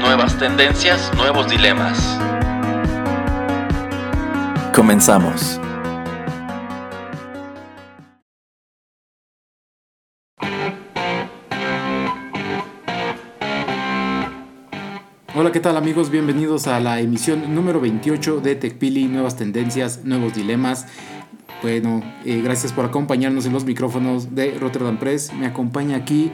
Nuevas tendencias, nuevos dilemas. Comenzamos. Hola, ¿qué tal amigos? Bienvenidos a la emisión número 28 de TechPili, nuevas tendencias, nuevos dilemas. Bueno, eh, gracias por acompañarnos en los micrófonos de Rotterdam Press. Me acompaña aquí,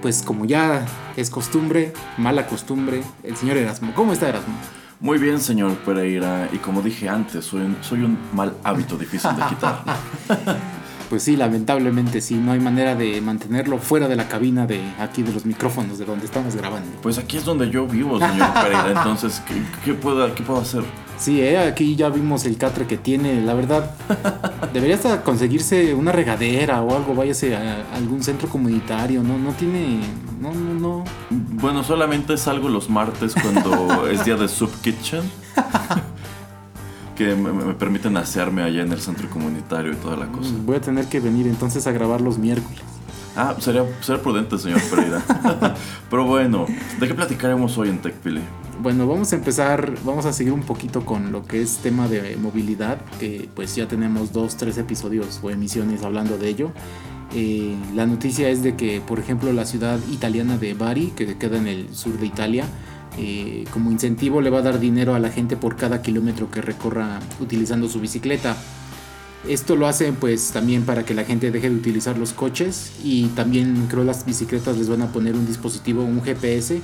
pues como ya es costumbre, mala costumbre, el señor Erasmo. ¿Cómo está Erasmo? Muy bien, señor Pereira. Y como dije antes, soy un, soy un mal hábito difícil de quitar. Pues sí, lamentablemente sí, no hay manera de mantenerlo fuera de la cabina de aquí de los micrófonos de donde estamos grabando. Pues aquí es donde yo vivo, señor Pereira. Entonces, ¿qué, qué puedo, qué puedo hacer? Sí, eh, aquí ya vimos el catre que tiene, la verdad. Debería hasta conseguirse una regadera o algo, váyase a algún centro comunitario, no, no tiene, no, no, no. Bueno, solamente salgo los martes cuando es día de Soup Kitchen. que me, me permiten asearme allá en el centro comunitario y toda la cosa. Voy a tener que venir entonces a grabar los miércoles. Ah, sería, sería prudente, señor Pereira. Pero bueno, ¿de qué platicaremos hoy en TechPili? Bueno, vamos a empezar, vamos a seguir un poquito con lo que es tema de movilidad, que pues ya tenemos dos, tres episodios o emisiones hablando de ello. Eh, la noticia es de que, por ejemplo, la ciudad italiana de Bari, que queda en el sur de Italia, eh, como incentivo le va a dar dinero a la gente por cada kilómetro que recorra utilizando su bicicleta. Esto lo hacen pues también para que la gente deje de utilizar los coches y también creo las bicicletas les van a poner un dispositivo, un GPS,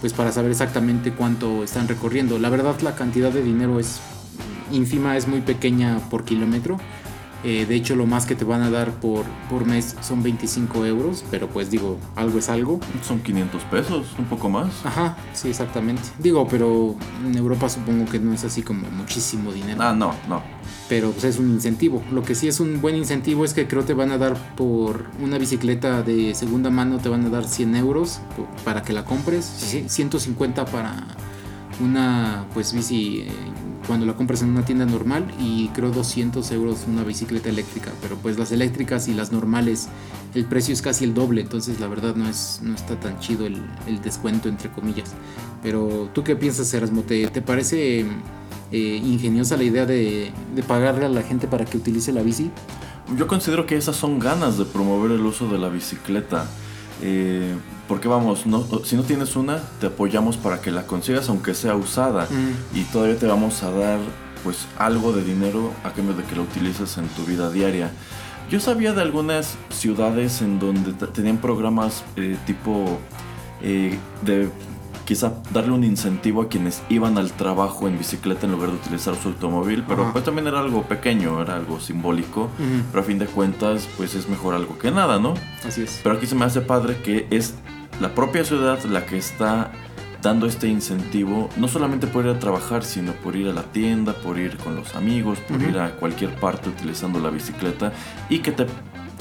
pues para saber exactamente cuánto están recorriendo. La verdad la cantidad de dinero es ínfima, es muy pequeña por kilómetro. Eh, de hecho lo más que te van a dar por, por mes son 25 euros, pero pues digo, algo es algo. Son 500 pesos, un poco más. Ajá, sí, exactamente. Digo, pero en Europa supongo que no es así como muchísimo dinero. Ah, no, no. Pero pues es un incentivo. Lo que sí es un buen incentivo es que creo te van a dar por una bicicleta de segunda mano, te van a dar 100 euros para que la compres, sí, 150 para una pues bici eh, cuando la compras en una tienda normal y creo 200 euros una bicicleta eléctrica. Pero pues las eléctricas y las normales el precio es casi el doble, entonces la verdad no, es, no está tan chido el, el descuento entre comillas. Pero tú qué piensas Erasmo, ¿te, te parece eh, ingeniosa la idea de, de pagarle a la gente para que utilice la bici? Yo considero que esas son ganas de promover el uso de la bicicleta. Eh, porque vamos, no, si no tienes una, te apoyamos para que la consigas aunque sea usada. Y todavía te vamos a dar pues algo de dinero a cambio de que la utilices en tu vida diaria. Yo sabía de algunas ciudades en donde tenían programas eh, tipo eh, de quizá darle un incentivo a quienes iban al trabajo en bicicleta en lugar de utilizar su automóvil, pero Ajá. pues también era algo pequeño, era algo simbólico, Ujú. pero a fin de cuentas pues es mejor algo que nada, ¿no? Así es. Pero aquí se me hace padre que es la propia ciudad la que está dando este incentivo, no solamente por ir a trabajar, sino por ir a la tienda, por ir con los amigos, por Ujú. ir a cualquier parte utilizando la bicicleta y que te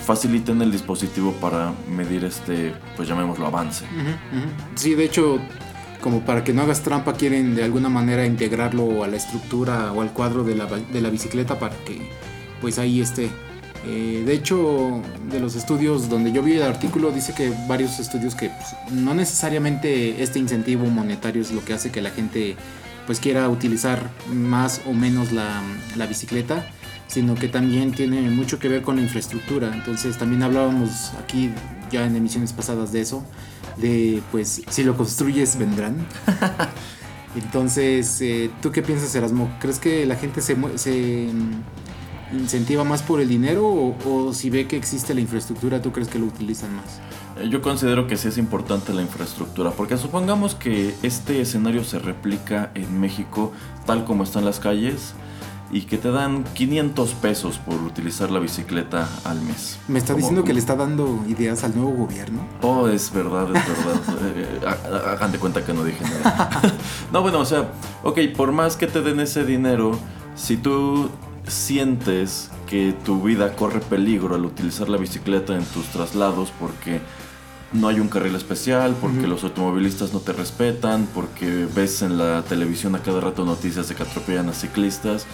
faciliten el dispositivo para medir este, pues llamémoslo avance. Ujú, ujú. Sí, de hecho, como para que no hagas trampa, quieren de alguna manera integrarlo a la estructura o al cuadro de la, de la bicicleta para que pues ahí esté. Eh, de hecho, de los estudios donde yo vi el artículo, dice que varios estudios que pues, no necesariamente este incentivo monetario es lo que hace que la gente pues quiera utilizar más o menos la, la bicicleta, sino que también tiene mucho que ver con la infraestructura. Entonces también hablábamos aquí ya en emisiones pasadas de eso, de pues si lo construyes vendrán. Entonces, eh, ¿tú qué piensas, Erasmo? ¿Crees que la gente se, se incentiva más por el dinero o, o si ve que existe la infraestructura, tú crees que lo utilizan más? Eh, Yo considero que sí es importante la infraestructura, porque supongamos que este escenario se replica en México tal como están las calles. y que te dan 500 pesos por utilizar la bicicleta al mes. ¿Me está Como- diciendo que le está dando ideas al nuevo gobierno? Oh, es verdad, es verdad. Eh, ha- hagan de cuenta que no dije nada. no, bueno, o sea, ok, por más que te den ese dinero, si tú sientes que tu vida corre peligro al utilizar la bicicleta en tus traslados porque no hay un carril especial, porque los automovilistas no te respetan, porque ves en la televisión a cada rato noticias de que atropellan a ciclistas,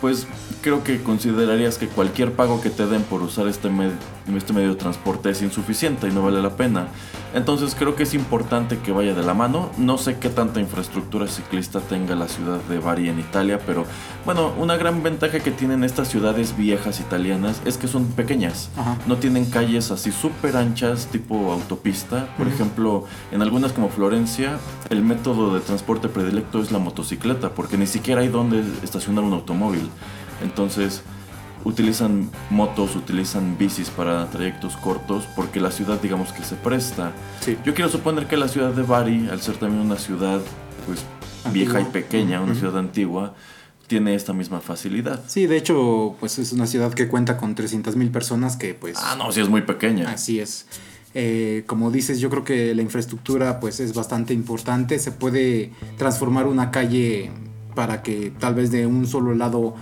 pues creo que considerarías que cualquier pago que te den por usar este, med- este medio de transporte es insuficiente y no vale la pena. Entonces creo que es importante que vaya de la mano. No sé qué tanta infraestructura ciclista tenga la ciudad de Bari en Italia, pero bueno, una gran ventaja que tienen estas ciudades viejas italianas es que son pequeñas. No tienen calles así súper anchas tipo autopista. Por Ujú. ejemplo, en algunas como Florencia, el método de transporte predilecto es la motocicleta, porque ni siquiera hay donde estacionar un automóvil. Entonces, utilizan motos, utilizan bicis para trayectos cortos, porque la ciudad digamos que se presta. Sí. Yo quiero suponer que la ciudad de Bari, al ser también una ciudad pues vieja y pequeña, una Ujú. ciudad antigua, tiene esta misma facilidad. Sí, de hecho, pues es una ciudad que cuenta con 300 mil personas que pues... Ah, no, sí es muy pequeña. Así es. Eh, como dices, yo creo que la infraestructura pues es bastante importante. Se puede transformar una calle para que tal vez de un solo lado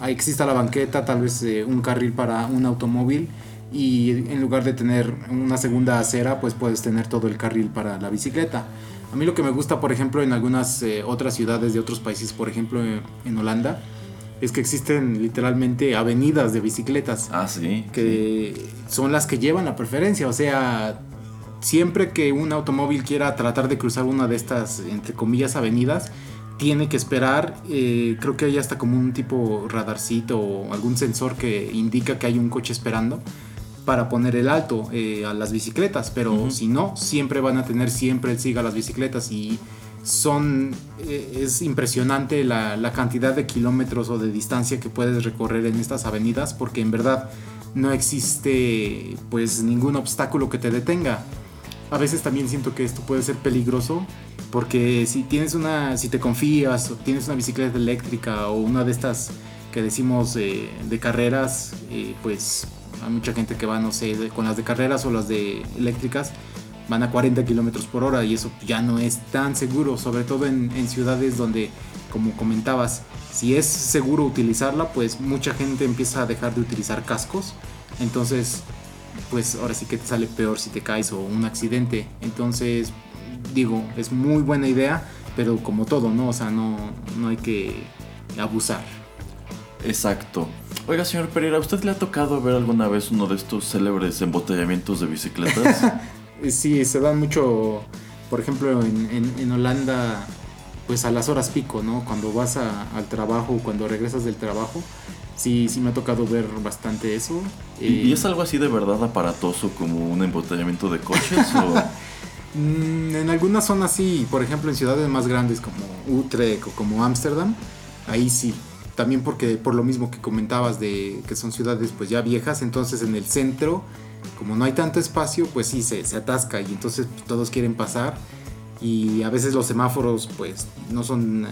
ah, exista la banqueta, tal vez eh, un carril para un automóvil y en lugar de tener una segunda acera pues puedes tener todo el carril para la bicicleta. A mí lo que me gusta, por ejemplo, en algunas eh, otras ciudades de otros países, por ejemplo en Holanda, es que existen literalmente avenidas de bicicletas Ah, sí. que son las que llevan la preferencia. O sea, siempre que un automóvil quiera tratar de cruzar una de estas, entre comillas, avenidas, tiene que esperar. eh, creo que hay hasta como un tipo radarcito o algún sensor que indica que hay un coche esperando para poner el alto eh, a las bicicletas. Pero si no, siempre van a tener siempre el siga a las bicicletas y son eh, es impresionante la, cantidad de kilómetros o de distancia que puedes recorrer en estas avenidas porque en verdad no existe pues ningún obstáculo que te detenga. A veces también siento que esto puede ser peligroso porque si tienes una si te confías o tienes una bicicleta eléctrica o una de estas que decimos eh, de carreras eh, pues hay mucha gente que va no sé con las de carreras o las de eléctricas van a 40 kilómetros por hora y eso ya no es tan seguro, sobre todo en, en ciudades donde, como comentabas, si es seguro utilizarla, pues mucha gente empieza a dejar de utilizar cascos. Entonces, pues ahora sí que te sale peor si te caes o un accidente. Entonces, digo, es muy buena idea, pero como todo, ¿no? O sea, no, no hay que abusar. Exacto. Oiga, señor Pereira, ¿a usted le ha tocado ver alguna vez uno de estos célebres embotellamientos de bicicletas? Eh, Sí, se dan mucho, por ejemplo, en, en- en Holanda, pues a las horas pico, ¿no? Cuando vas a- al trabajo, cuando regresas del trabajo, sí, sí me ha tocado ver bastante eso. ¿Y, Eh, y es algo así de verdad aparatoso como un embotellamiento de coches? o... mm, en algunas zonas sí, por ejemplo, en ciudades más grandes como Utrecht o como Ámsterdam, ahí sí. También porque por lo mismo que comentabas de que son ciudades pues ya viejas, entonces en el centro, como no hay tanto espacio, pues sí se, se atasca y entonces pues, todos quieren pasar y a veces los semáforos pues no son, eh,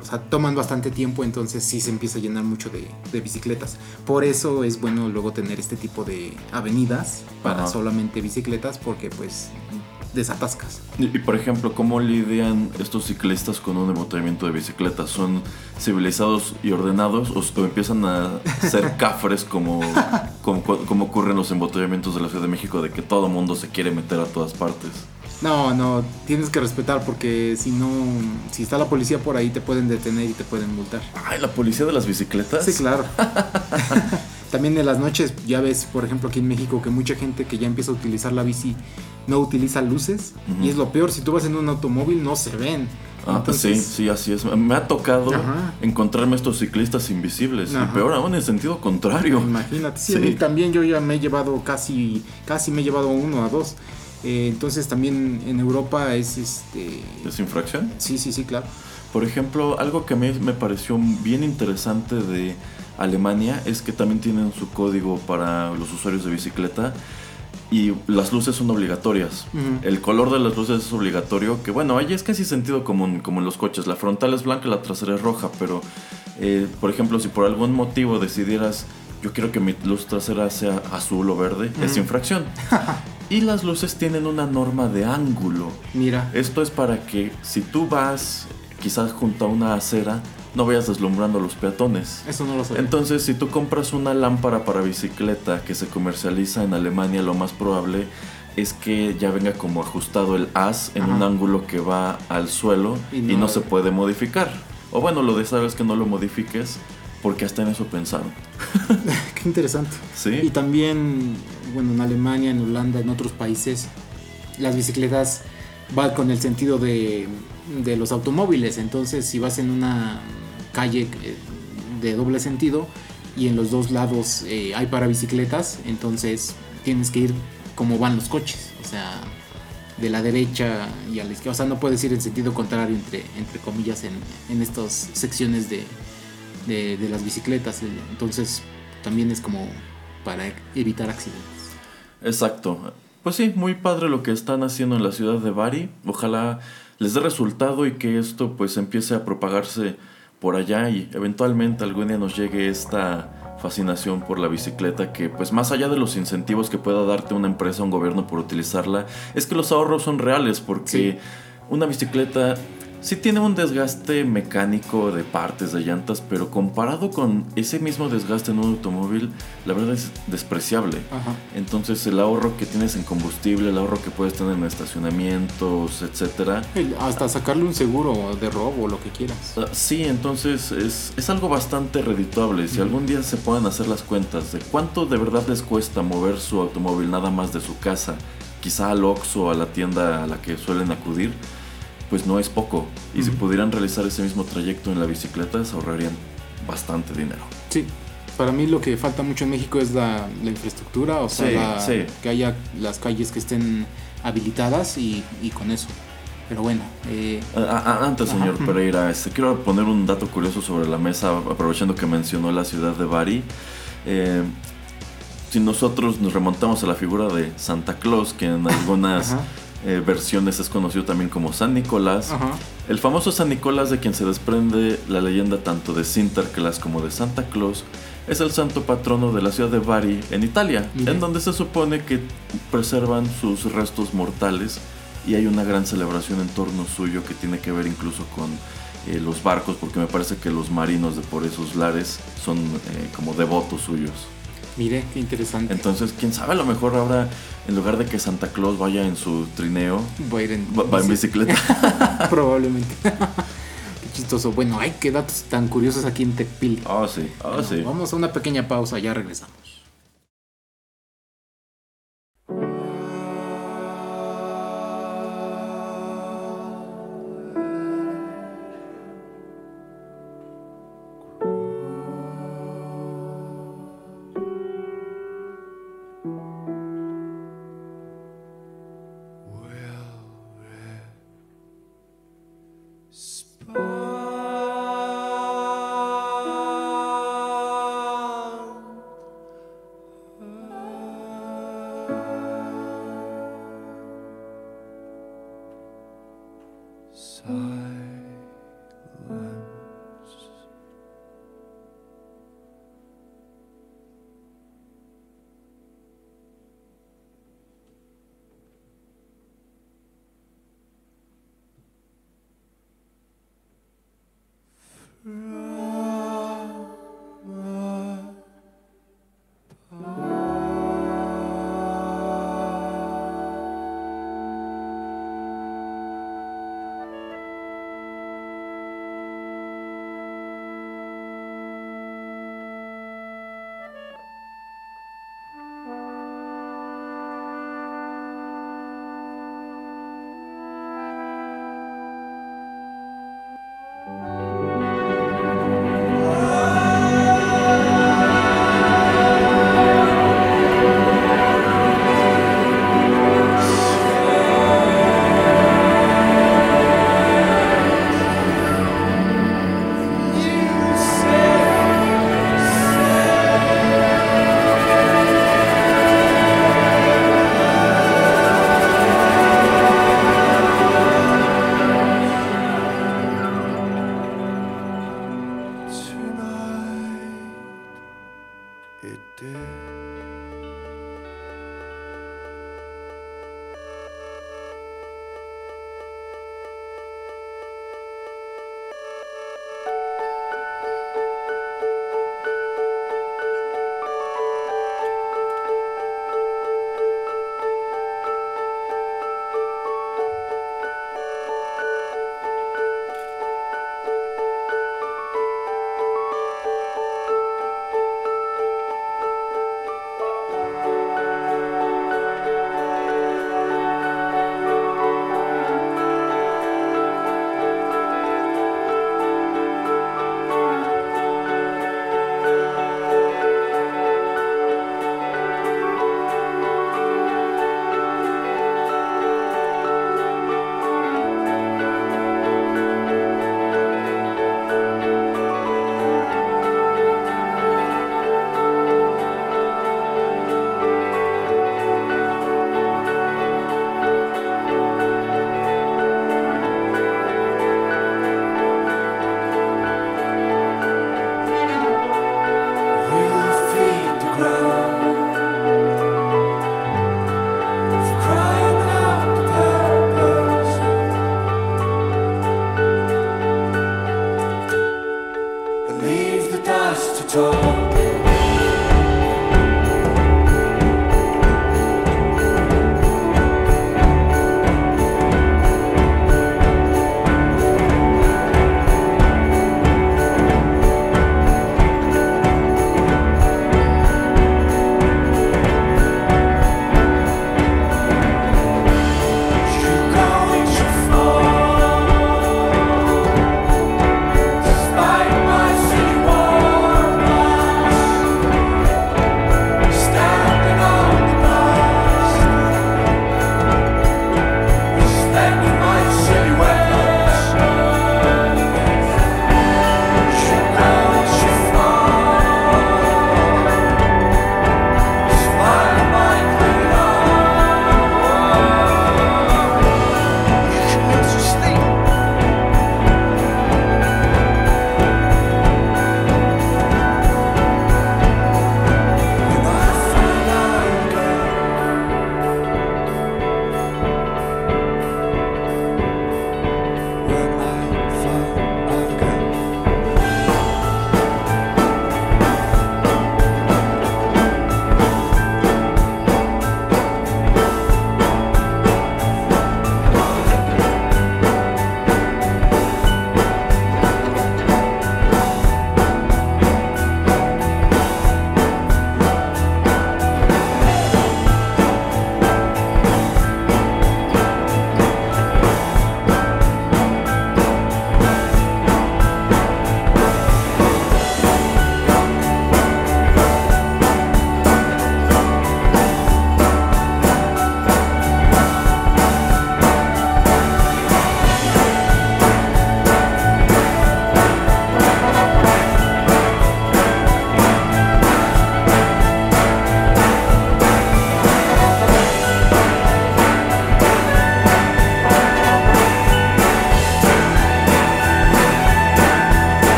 o sea, toman bastante tiempo, entonces sí se empieza a llenar mucho de, de bicicletas. Por eso es bueno luego tener este tipo de avenidas para Ajá. solamente bicicletas porque pues desatascas. Y, y, por ejemplo, ¿cómo lidian estos ciclistas con un embotellamiento de bicicletas? ¿Son civilizados y ordenados o, o empiezan a ser cafres como, como, como ocurre en los embotellamientos de la Ciudad de México de que todo mundo se quiere meter a todas partes? No, no, tienes que respetar porque si no, si está la policía por ahí te pueden detener y te pueden multar. Ay, la policía de las bicicletas. Sí, claro. También en las noches, ya ves, por ejemplo, aquí en México, que mucha gente que ya empieza a utilizar la bici no utiliza luces. Y es lo peor, si tú vas en un automóvil no se ven. Ah, pues sí, Entonces, sí, así es. Me ha tocado Ajá. encontrarme estos ciclistas invisibles. Y peor aún en sentido contrario. Imagínate, sí, a Sí. mí también yo ya me he llevado casi, casi me he llevado uno, a dos. Eh, entonces también en Europa es este... ¿Es infracción? Sí, sí, sí, claro. Por ejemplo, algo que a mí me pareció bien interesante de Alemania es que también tienen su código para los usuarios de bicicleta y las luces son obligatorias. Ujú. El color de las luces es obligatorio, que bueno, ahí es casi sentido común, como en los coches. La frontal es blanca la trasera es roja, pero Eh, por ejemplo, si por algún motivo decidieras, yo quiero que mi luz trasera sea azul o verde, es infracción. y las luces tienen una norma de ángulo. Mira. Esto es para que si tú vas quizás junto a una acera, no vayas deslumbrando a los peatones. Eso no lo sé. Entonces, si tú compras una lámpara para bicicleta que se comercializa en Alemania, lo más probable es que ya venga como ajustado el haz en un ángulo que va al suelo y no, se puede modificar. O bueno, lo de sabes que no lo modifiques porque hasta en eso pensaron. Qué interesante. Sí. Y también, bueno, en Alemania, en Holanda, en otros países, las bicicletas van con el sentido de, de los automóviles. Entonces, si vas en una calle eh, de doble sentido y en los dos lados eh, hay para bicicletas, entonces tienes que ir como van los coches, o sea, de la derecha y a la izquierda, o sea, no puedes ir en sentido contrario entre, entre comillas en, en estas secciones de, de, de las bicicletas, entonces también es como para evitar accidentes. Exacto. Pues sí, muy padre lo que están haciendo en la ciudad de Bari. Ojalá les dé resultado y que esto pues empiece a propagarse por allá y eventualmente algún día nos llegue esta fascinación por la bicicleta que pues más allá de los incentivos que pueda darte una empresa o un gobierno por utilizarla, es que los ahorros son reales porque una bicicleta sí tiene un desgaste mecánico de partes, de llantas, pero comparado con ese mismo desgaste en un automóvil, la verdad es despreciable. Entonces el ahorro que tienes en combustible, el ahorro que puedes tener en estacionamientos, etcétera. Hasta sacarle un seguro de robo, o lo que quieras. Ah, sí, entonces es, es algo bastante redituable. Si algún día se pueden hacer las cuentas de cuánto de verdad les cuesta mover su automóvil nada más de su casa, quizá al Oxxo o a la tienda a la que suelen acudir, pues no es poco. Y si pudieran realizar ese mismo trayecto en la bicicleta, se ahorrarían bastante dinero. Sí, para mí lo que falta mucho en México es la, infraestructura, o sea, que haya las calles que estén habilitadas y, con eso. Pero bueno. Eh, antes, señor Pereira, este, quiero poner un dato curioso sobre la mesa, aprovechando que mencionó la ciudad de Bari. Eh, si nosotros nos remontamos a la figura de Santa Claus, que en algunas eh, versiones es conocido también como San Nicolás. El famoso San Nicolás de quien se desprende la leyenda tanto de Sinterklaas como de Santa Claus es el santo patrono de la ciudad de Bari en Italia, en donde se supone que preservan sus restos mortales y hay una gran celebración en torno suyo que tiene que ver incluso con eh, los barcos, porque me parece que los marinos de por esos lares son eh, como devotos suyos. Mire, qué interesante. Entonces, quién sabe, a lo mejor ahora, en lugar de que Santa Claus vaya en su trineo, va, a ir en, va, en bicicleta. Probablemente. qué chistoso. Bueno, hay qué datos tan curiosos aquí en Tecpil. Ah, sí, ah, sí. Vamos a una pequeña pausa, ya regresamos.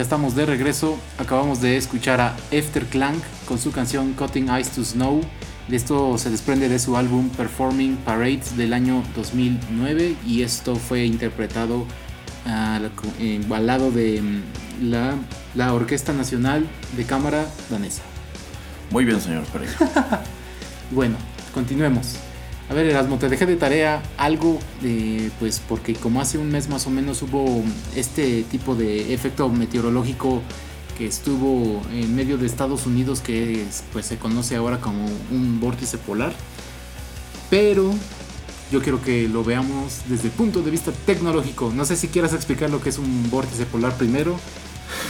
Ya estamos de regreso. Acabamos de escuchar a Clank con su canción Cutting Ice to Snow. Esto se desprende de su álbum Performing Parades del año 2009 y esto fue interpretado al, lado de mm, la, la, Orquesta Nacional de Cámara Danesa. Muy bien, señor Pereira. bueno, continuemos. A ver, Erasmo, te dejé de tarea algo, de, pues porque como hace un mes más o menos hubo este tipo de efecto meteorológico que estuvo en medio de Estados Unidos que pues se conoce ahora como un vórtice polar. Pero yo quiero que lo veamos desde el punto de vista tecnológico. No sé si quieras explicar lo que es un vórtice polar primero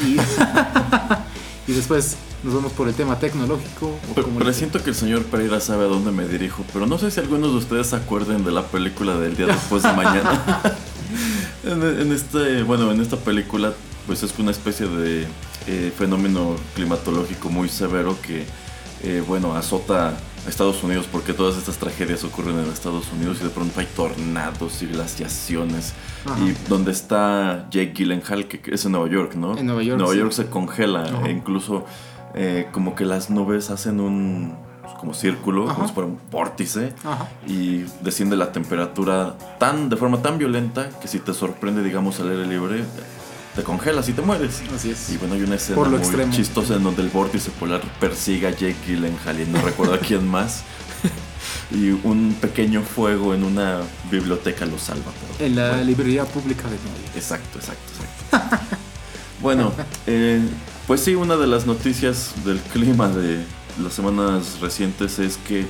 y después nos vamos por el tema tecnológico. pero, siento que el señor Pereira sabe a dónde me dirijo, pero no sé si algunos de ustedes se acuerden de la película del día después de mañana. en, este, bueno, en esta película, pues es una especie de eh, fenómeno climatológico muy severo que, eh, bueno, azota a Estados Unidos porque todas estas tragedias ocurren en Estados Unidos y de pronto hay tornados y glaciaciones. Y donde está Jake Gyllenhaal, que es en Nueva York, ¿no? En Nueva York. Nueva York se congela e incluso eh, como que las nubes hacen un pues, como círculo, como si fuera un vórtice, y desciende la temperatura tan de forma tan violenta que si te sorprende, digamos, al aire libre, te congelas y te mueres. Así es. Y bueno, hay una escena muy chistosa en donde el vórtice polar persigue a Jake Gyllenhaal y no recuerdo a quién más. y un pequeño fuego en una biblioteca lo salva. en la librería pública de York. Exacto, exacto, exacto. bueno, eh, pues sí, una de las noticias del clima de las semanas recientes es que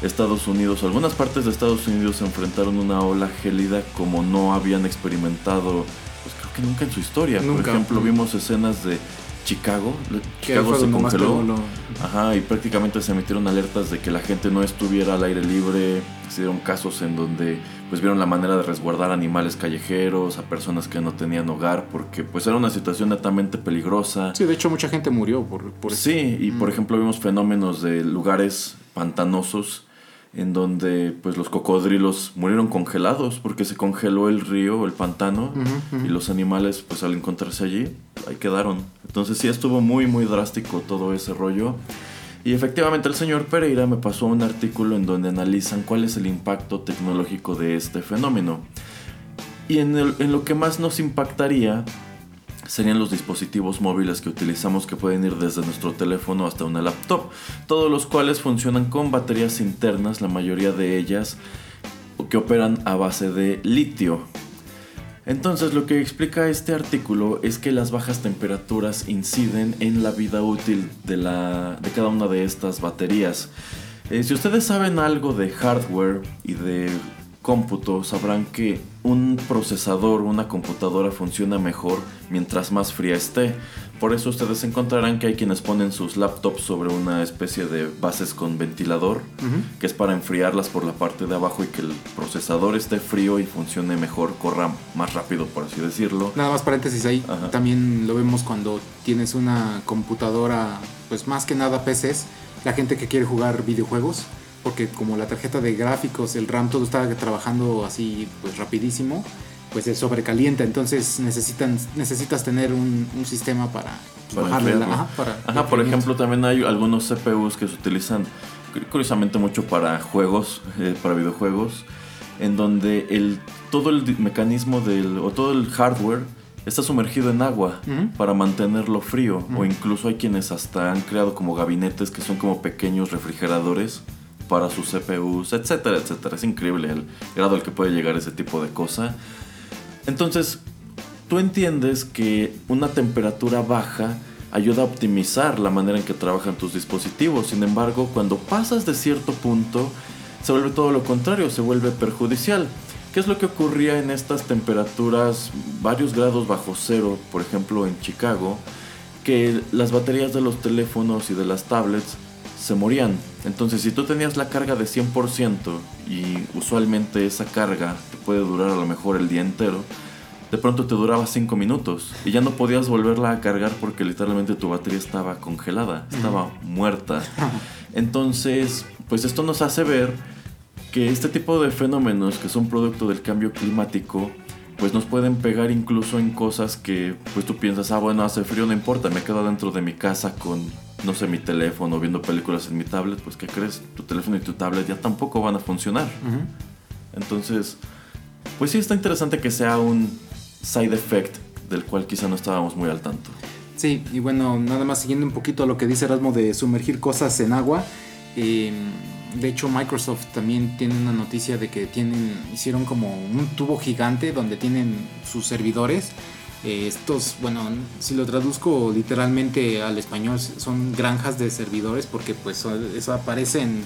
Estados Unidos, algunas partes de Estados Unidos se enfrentaron una ola gélida como no habían experimentado, pues creo que nunca en su historia. Por ejemplo, vimos escenas de Chicago. Chicago se congeló. Ajá, y prácticamente se emitieron alertas de que la gente no estuviera al aire libre. Se dieron casos en donde pues vieron la manera de resguardar animales callejeros, a personas que no tenían hogar, porque pues era una situación netamente peligrosa. Sí, de hecho mucha gente murió por. Sí, y por mm. ejemplo vimos fenómenos de lugares pantanosos en donde pues los cocodrilos murieron congelados porque se congeló el río, el pantano, y los animales pues al encontrarse allí, ahí quedaron. Entonces sí estuvo muy muy drástico todo ese rollo. Y efectivamente el señor Pereira me pasó un artículo en donde analizan cuál es el impacto tecnológico de este fenómeno. Y en, lo que más nos impactaría serían los dispositivos móviles que utilizamos que pueden ir desde nuestro teléfono hasta una laptop, todos los cuales funcionan con baterías internas, la mayoría de ellas que operan a base de litio. Entonces lo que explica este artículo es que las bajas temperaturas inciden en la vida útil de, la, de cada una de estas baterías. Eh, si ustedes saben algo de hardware y de cómputo sabrán que un procesador, una computadora funciona mejor mientras más fría esté. Por eso ustedes encontrarán que hay quienes ponen sus laptops sobre una especie de bases con ventilador, que es para enfriarlas por la parte de abajo y que el procesador esté frío y funcione mejor, corra más rápido, por así decirlo. Nada más paréntesis ahí, también lo vemos cuando tienes una computadora, pues más que nada PCs, la gente que quiere jugar videojuegos porque como la tarjeta de gráficos, el RAM, todo está trabajando así pues rapidísimo, pues se sobrecalienta, entonces necesitan, necesitas tener un, sistema para, ajá, ajá, por ejemplo, también hay algunos CPUs que se utilizan curiosamente mucho para juegos, eh, para videojuegos, en donde el, todo el mecanismo del, o todo el hardware está sumergido en agua para mantenerlo frío, o incluso hay quienes hasta han creado como gabinetes que son como pequeños refrigeradores para sus CPUs, etcétera, etcétera. Es increíble el grado al que puede llegar ese tipo de cosa. Entonces, tú entiendes que una temperatura baja ayuda a optimizar la manera en que trabajan tus dispositivos. Sin embargo, cuando pasas de cierto punto, se vuelve todo lo contrario, se vuelve perjudicial. ¿Qué es lo que ocurría en estas temperaturas varios grados bajo cero, por ejemplo en Chicago? Que las baterías de los teléfonos y de las tablets se morían. Entonces, si tú tenías la carga de 100% y usualmente esa carga te puede durar a lo mejor el día entero, de pronto te duraba 5 minutos y ya no podías volverla a cargar porque literalmente tu batería estaba congelada, estaba muerta. Entonces, pues esto nos hace ver que este tipo de fenómenos que son producto del cambio climático pues nos pueden pegar incluso en cosas que pues tú piensas, ah bueno, hace frío, no importa, me quedo dentro de mi casa con, no sé, mi teléfono, viendo películas en mi tablet, pues ¿qué crees? Tu teléfono y tu tablet ya tampoco van a funcionar. Entonces, pues sí está interesante que sea un side effect del cual quizá no estábamos muy al tanto. Sí, y bueno, nada más siguiendo un poquito lo que dice Erasmo de sumergir cosas en agua. Eh, de hecho, Microsoft también tiene una noticia de que tienen, hicieron como un tubo gigante donde tienen sus servidores. Eh, estos, bueno, si lo traduzco literalmente al español, son granjas de servidores porque pues eso aparecen,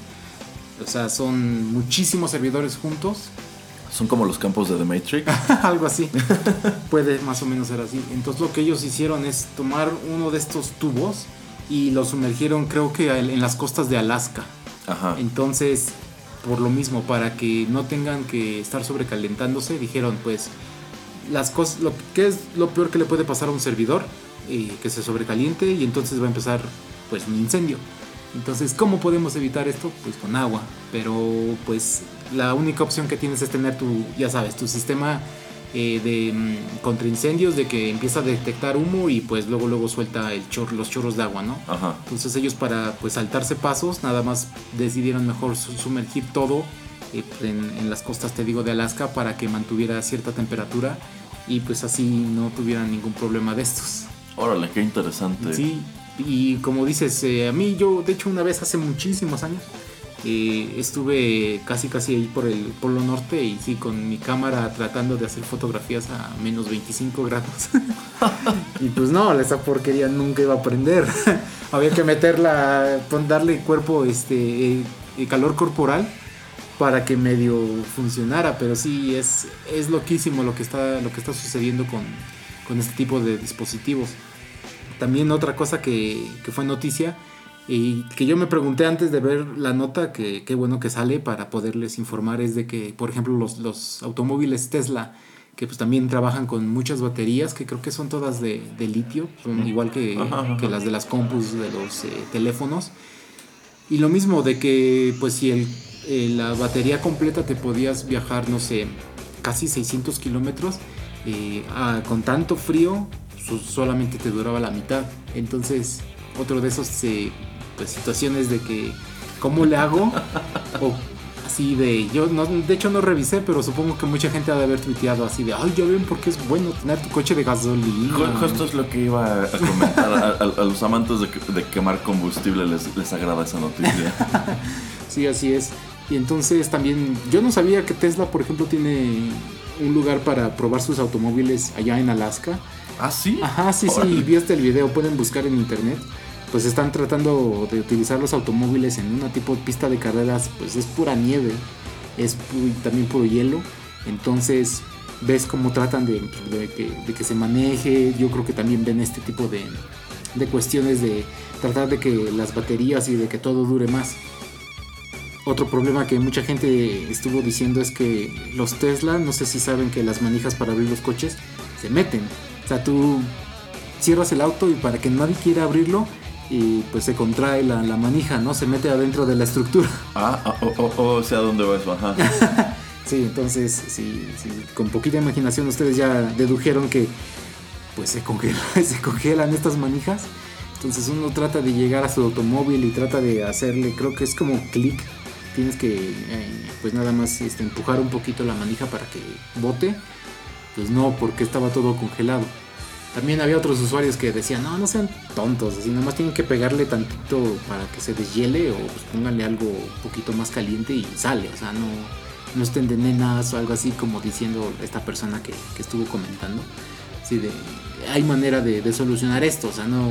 o sea, son muchísimos servidores juntos. Son como los campos de The Matrix. Algo así. Puede más o menos ser así. Entonces lo que ellos hicieron es tomar uno de estos tubos y lo sumergieron creo que en las costas de Alaska. Entonces, por lo mismo, para que no tengan que estar sobrecalentándose, dijeron, pues, las cosas, lo que es lo peor que le puede pasar a un servidor, eh, que se sobrecaliente y entonces va a empezar, pues, un incendio. Entonces, ¿cómo podemos evitar esto? Pues con agua. Pero, pues, la única opción que tienes es tener tu, ya sabes, tu sistema eh, de mm, contra incendios, de que empieza a detectar humo y pues luego luego suelta el chor, los chorros de agua, ¿no? Entonces ellos para pues saltarse pasos, nada más decidieron mejor sumergir todo eh, en, las costas, te digo, de Alaska para que mantuviera cierta temperatura y pues así no tuvieran ningún problema de estos. Órale, qué interesante. Sí, y como dices, eh, a mí yo, de hecho, una vez hace muchísimos años, estuve casi casi ahí por el Polo Norte y sí, con mi cámara tratando de hacer fotografías a menos 25 grados. y pues no, esa porquería nunca iba a prender. Había que meterla, darle cuerpo, este, eh, calor corporal para que medio funcionara, pero sí es, es loquísimo lo que está, lo que está sucediendo con, con este tipo de dispositivos. También otra cosa que, que fue noticia y que yo me pregunté antes de ver la nota, que qué bueno que sale para poderles informar, es de que, por ejemplo, los, los automóviles Tesla, que pues también trabajan con muchas baterías, que creo que son todas de, de litio, son igual que, que, las de las compus de los eh, teléfonos. Y lo mismo de que, pues si el, eh, la batería completa te podías viajar, no sé, casi 600 kilómetros, eh, con tanto frío, solamente te duraba la mitad. Entonces, otro de esos pues, situaciones de que, ¿cómo le hago? o así de, yo no, de hecho no revisé, pero supongo que mucha gente ha de haber tuiteado así de, ay, ya ven por qué es bueno tener tu coche de gasolina. Justo es lo que iba a comentar, a, los amantes de, quemar combustible les, les agrada esa noticia. sí, así es. Y entonces también, yo no sabía que Tesla, por ejemplo, tiene un lugar para probar sus automóviles allá en Alaska. ¿Ah, sí? Ajá, sí, sí, vi el video, pueden buscar en internet pues están tratando de utilizar los automóviles en una tipo de pista de carreras, pues es pura nieve, es también puro hielo, entonces ves cómo tratan de, que, se maneje, yo creo que también ven este tipo de, de cuestiones de tratar de que las baterías y de que todo dure más. Otro problema que mucha gente estuvo diciendo es que los Tesla, no sé si saben que las manijas para abrir los coches se meten. O sea, tú cierras el auto y para que nadie quiera abrirlo, y pues se contrae la, manija, ¿no? Se mete adentro de la estructura. Ah, ah o sea, ¿dónde va eso? Ajá. sí, entonces, sí, con poquita imaginación ustedes ya dedujeron que pues se, se congelan estas manijas. Entonces uno trata de llegar a su automóvil y trata de hacerle, creo que es como clic. Tienes que, eh, pues nada más este, empujar un poquito la manija para que bote. Pues no, porque estaba todo congelado. También había otros usuarios que decían, no, no sean tontos, así nomás tienen que pegarle tantito para que se deshiele o pues pónganle algo un poquito más caliente y sale, o sea, no, no estén de nenas o algo así como diciendo esta persona que, estuvo comentando. Hay manera de, solucionar esto, o sea, no,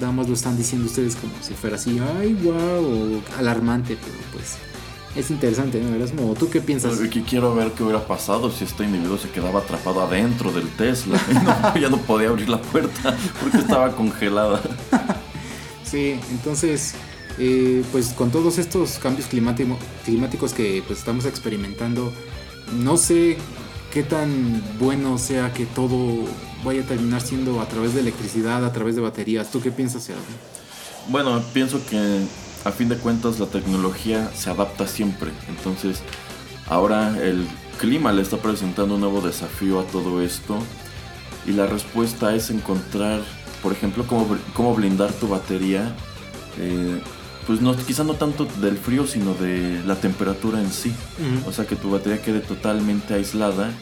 nada más lo están diciendo ustedes como si fuera así, ay, wow, alarmante, pero pues es interesante, ¿no? Es como, ¿tú qué piensas? quiero ver qué hubiera pasado si este individuo se quedaba atrapado adentro del Tesla. ya no podía abrir la puerta porque estaba congelada. sí, entonces, eh, pues con todos estos cambios climáticos que pues, estamos experimentando, no sé qué tan bueno sea que todo vaya a terminar siendo a través de electricidad, a través de baterías. ¿Tú qué piensas, Eduardo? Bueno, pienso que a fin de cuentas la tecnología se adapta siempre. Entonces, ahora el clima le está presentando un nuevo desafío a todo esto. Y la respuesta es encontrar, por ejemplo, cómo, cómo blindar tu batería. Eh, pues no, quizá no tanto del frío, sino de la temperatura en sí. O sea, que tu batería quede totalmente aislada.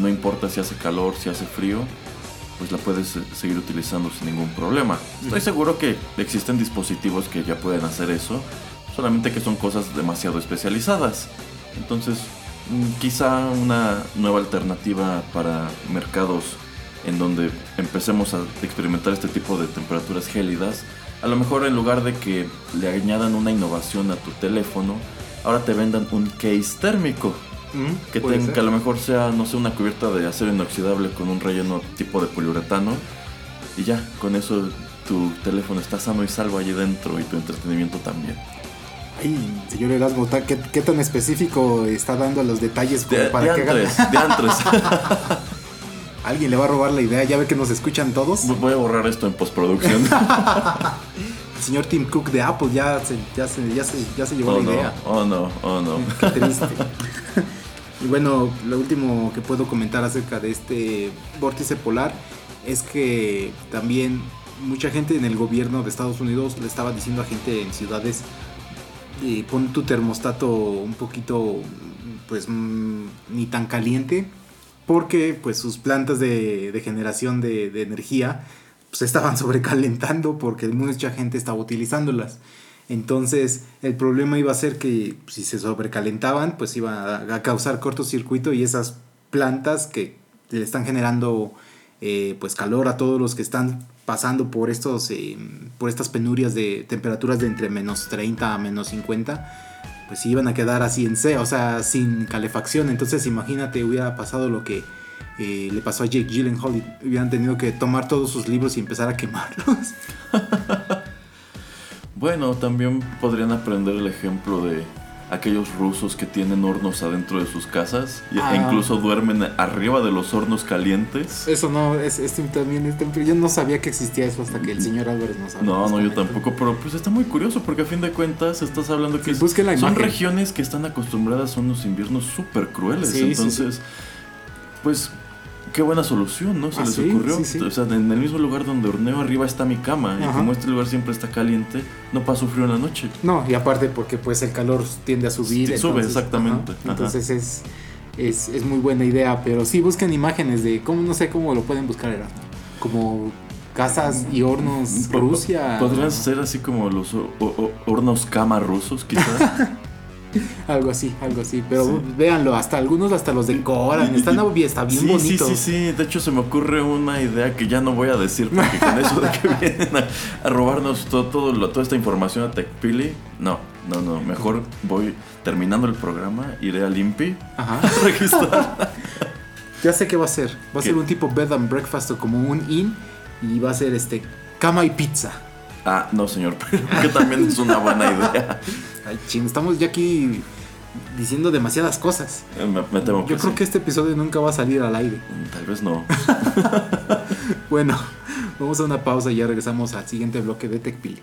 No importa si hace calor, si hace frío, pues la puedes eh, seguir utilizando sin ningún problema. Estoy seguro que existen dispositivos que ya pueden hacer eso, solamente que son cosas demasiado especializadas. Entonces, mm, quizá una nueva alternativa para mercados en donde empecemos a experimentar este tipo de temperaturas gélidas, a lo mejor en lugar de que le añadan una innovación a tu teléfono, ahora te vendan un case térmico que, que a lo mejor sea, no sé, una cubierta de acero inoxidable con un relleno tipo de poliuretano. Y ya, con eso tu teléfono está sano y salvo allí dentro y tu entretenimiento también. Ay, señor Erasmo, ¿qué, ¿qué, tan específico está dando los detalles para que hagan? Alguien le va a robar la idea, ya ve que nos escuchan todos. Voy a borrar esto en postproducción. El señor Tim Cook de Apple ya se, ya se, ya se, ya se llevó oh, la idea. Oh no, oh no. Qué triste. Y bueno, lo último que puedo comentar acerca de este vórtice polar es que también mucha gente en el gobierno de Estados Unidos le estaba diciendo a gente en ciudades eh, pon tu termostato un poquito pues mm, ni tan caliente porque pues sus plantas de, generación de, energía se pues, estaban sobrecalentando porque mucha gente estaba utilizándolas. Entonces el problema iba a ser que si se sobrecalentaban, pues iba a, causar cortocircuito y esas plantas que le están generando eh, pues calor a todos los que están pasando por estos eh, por estas penurias de temperaturas de entre menos 30 a menos 50 pues iban a quedar así en C, o sea, sin calefacción. Entonces imagínate, hubiera pasado lo que eh, le pasó a Jake Gyllenhaal y hubieran tenido que tomar todos sus libros y empezar a quemarlos. Bueno, también podrían aprender el ejemplo de aquellos rusos que tienen hornos adentro de sus casas e ah. incluso duermen arriba de los hornos calientes. Eso no, es, también yo no sabía que existía eso hasta que el señor Álvarez nos habló. No, no, yo tampoco, pero pues está muy curioso porque a fin de cuentas estás hablando que son regiones que están acostumbradas a unos inviernos súper crueles, entonces pues qué buena solución, ¿no? Se ah, les ocurrió. O sea, en el mismo lugar donde horneo arriba está mi cama. Y como este lugar siempre está caliente, no paso frío en la noche. No, y aparte porque pues el calor tiende a subir. sube, exactamente. Entonces es, es, es, muy buena idea. Pero sí busquen imágenes de cómo, no sé cómo lo pueden buscar, era como casas y hornos Rusia. Podrían ser así como los hornos cama rusos, quizás. algo así, algo así. Pero véanlo, hasta algunos hasta los decoran. Están está bien bonito. Sí, sí, sí. De hecho, se me ocurre una idea que ya no voy a decir porque con eso de que vienen a, robarnos todo, todo toda esta información a TechPili. No, no, no. Mejor voy terminando el programa, iré al INPI Ajá. registrar. ya sé qué va a ser. Va a ser un tipo bed and breakfast o como un inn y va a ser este cama y pizza. Ah, no, señor, pero que también es una buena idea. Ay, ching, estamos ya aquí diciendo demasiadas cosas. Eh, me, temo Yo creo que este episodio nunca va a salir al aire. Mm, tal vez no. bueno, vamos a una pausa y ya regresamos al siguiente bloque de TechPili.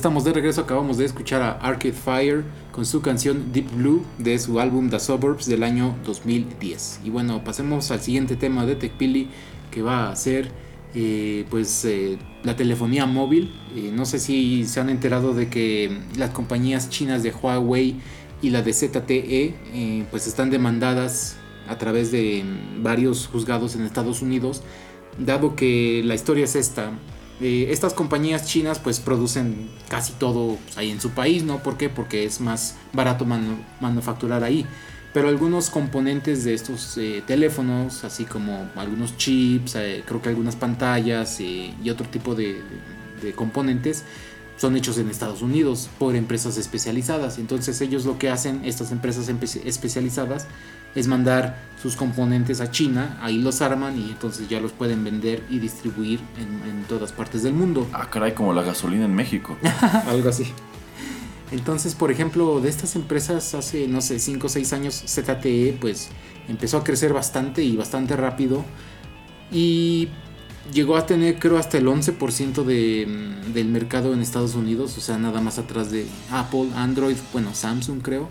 Estamos de regreso, acabamos de escuchar a Arcade Fire con su canción Deep Blue de su álbum The Suburbs del año 2010. Y bueno, pasemos al siguiente tema de TechPili que va a ser eh, pues eh, la telefonía móvil. Eh, no sé si se han enterado de que las compañías chinas de Huawei y la de ZTE pues están demandadas a través de varios juzgados en Estados Unidos, dado que la historia es esta. Eh, estas compañías chinas pues producen casi todo pues, ahí en su país, ¿no? ¿Por qué? Porque es más barato manufacturar ahí. Pero algunos componentes de estos eh, teléfonos, así como algunos chips, eh, creo que algunas pantallas y otro tipo de, de, componentes, son hechos en Estados Unidos por empresas especializadas. Entonces ellos lo que hacen, estas empresas especializadas, es mandar sus componentes a China, ahí los arman y entonces ya los pueden vender y distribuir en, todas partes del mundo. Ah, caray, como la gasolina en México. Algo así. Entonces, por ejemplo, de estas empresas hace, no sé, 5 o 6 años, ZTE, pues empezó a crecer bastante y bastante rápido. Y llegó a tener, creo, hasta el 11% de, mm, del mercado en Estados Unidos, o sea, nada más atrás de Apple, Android, bueno, Samsung, creo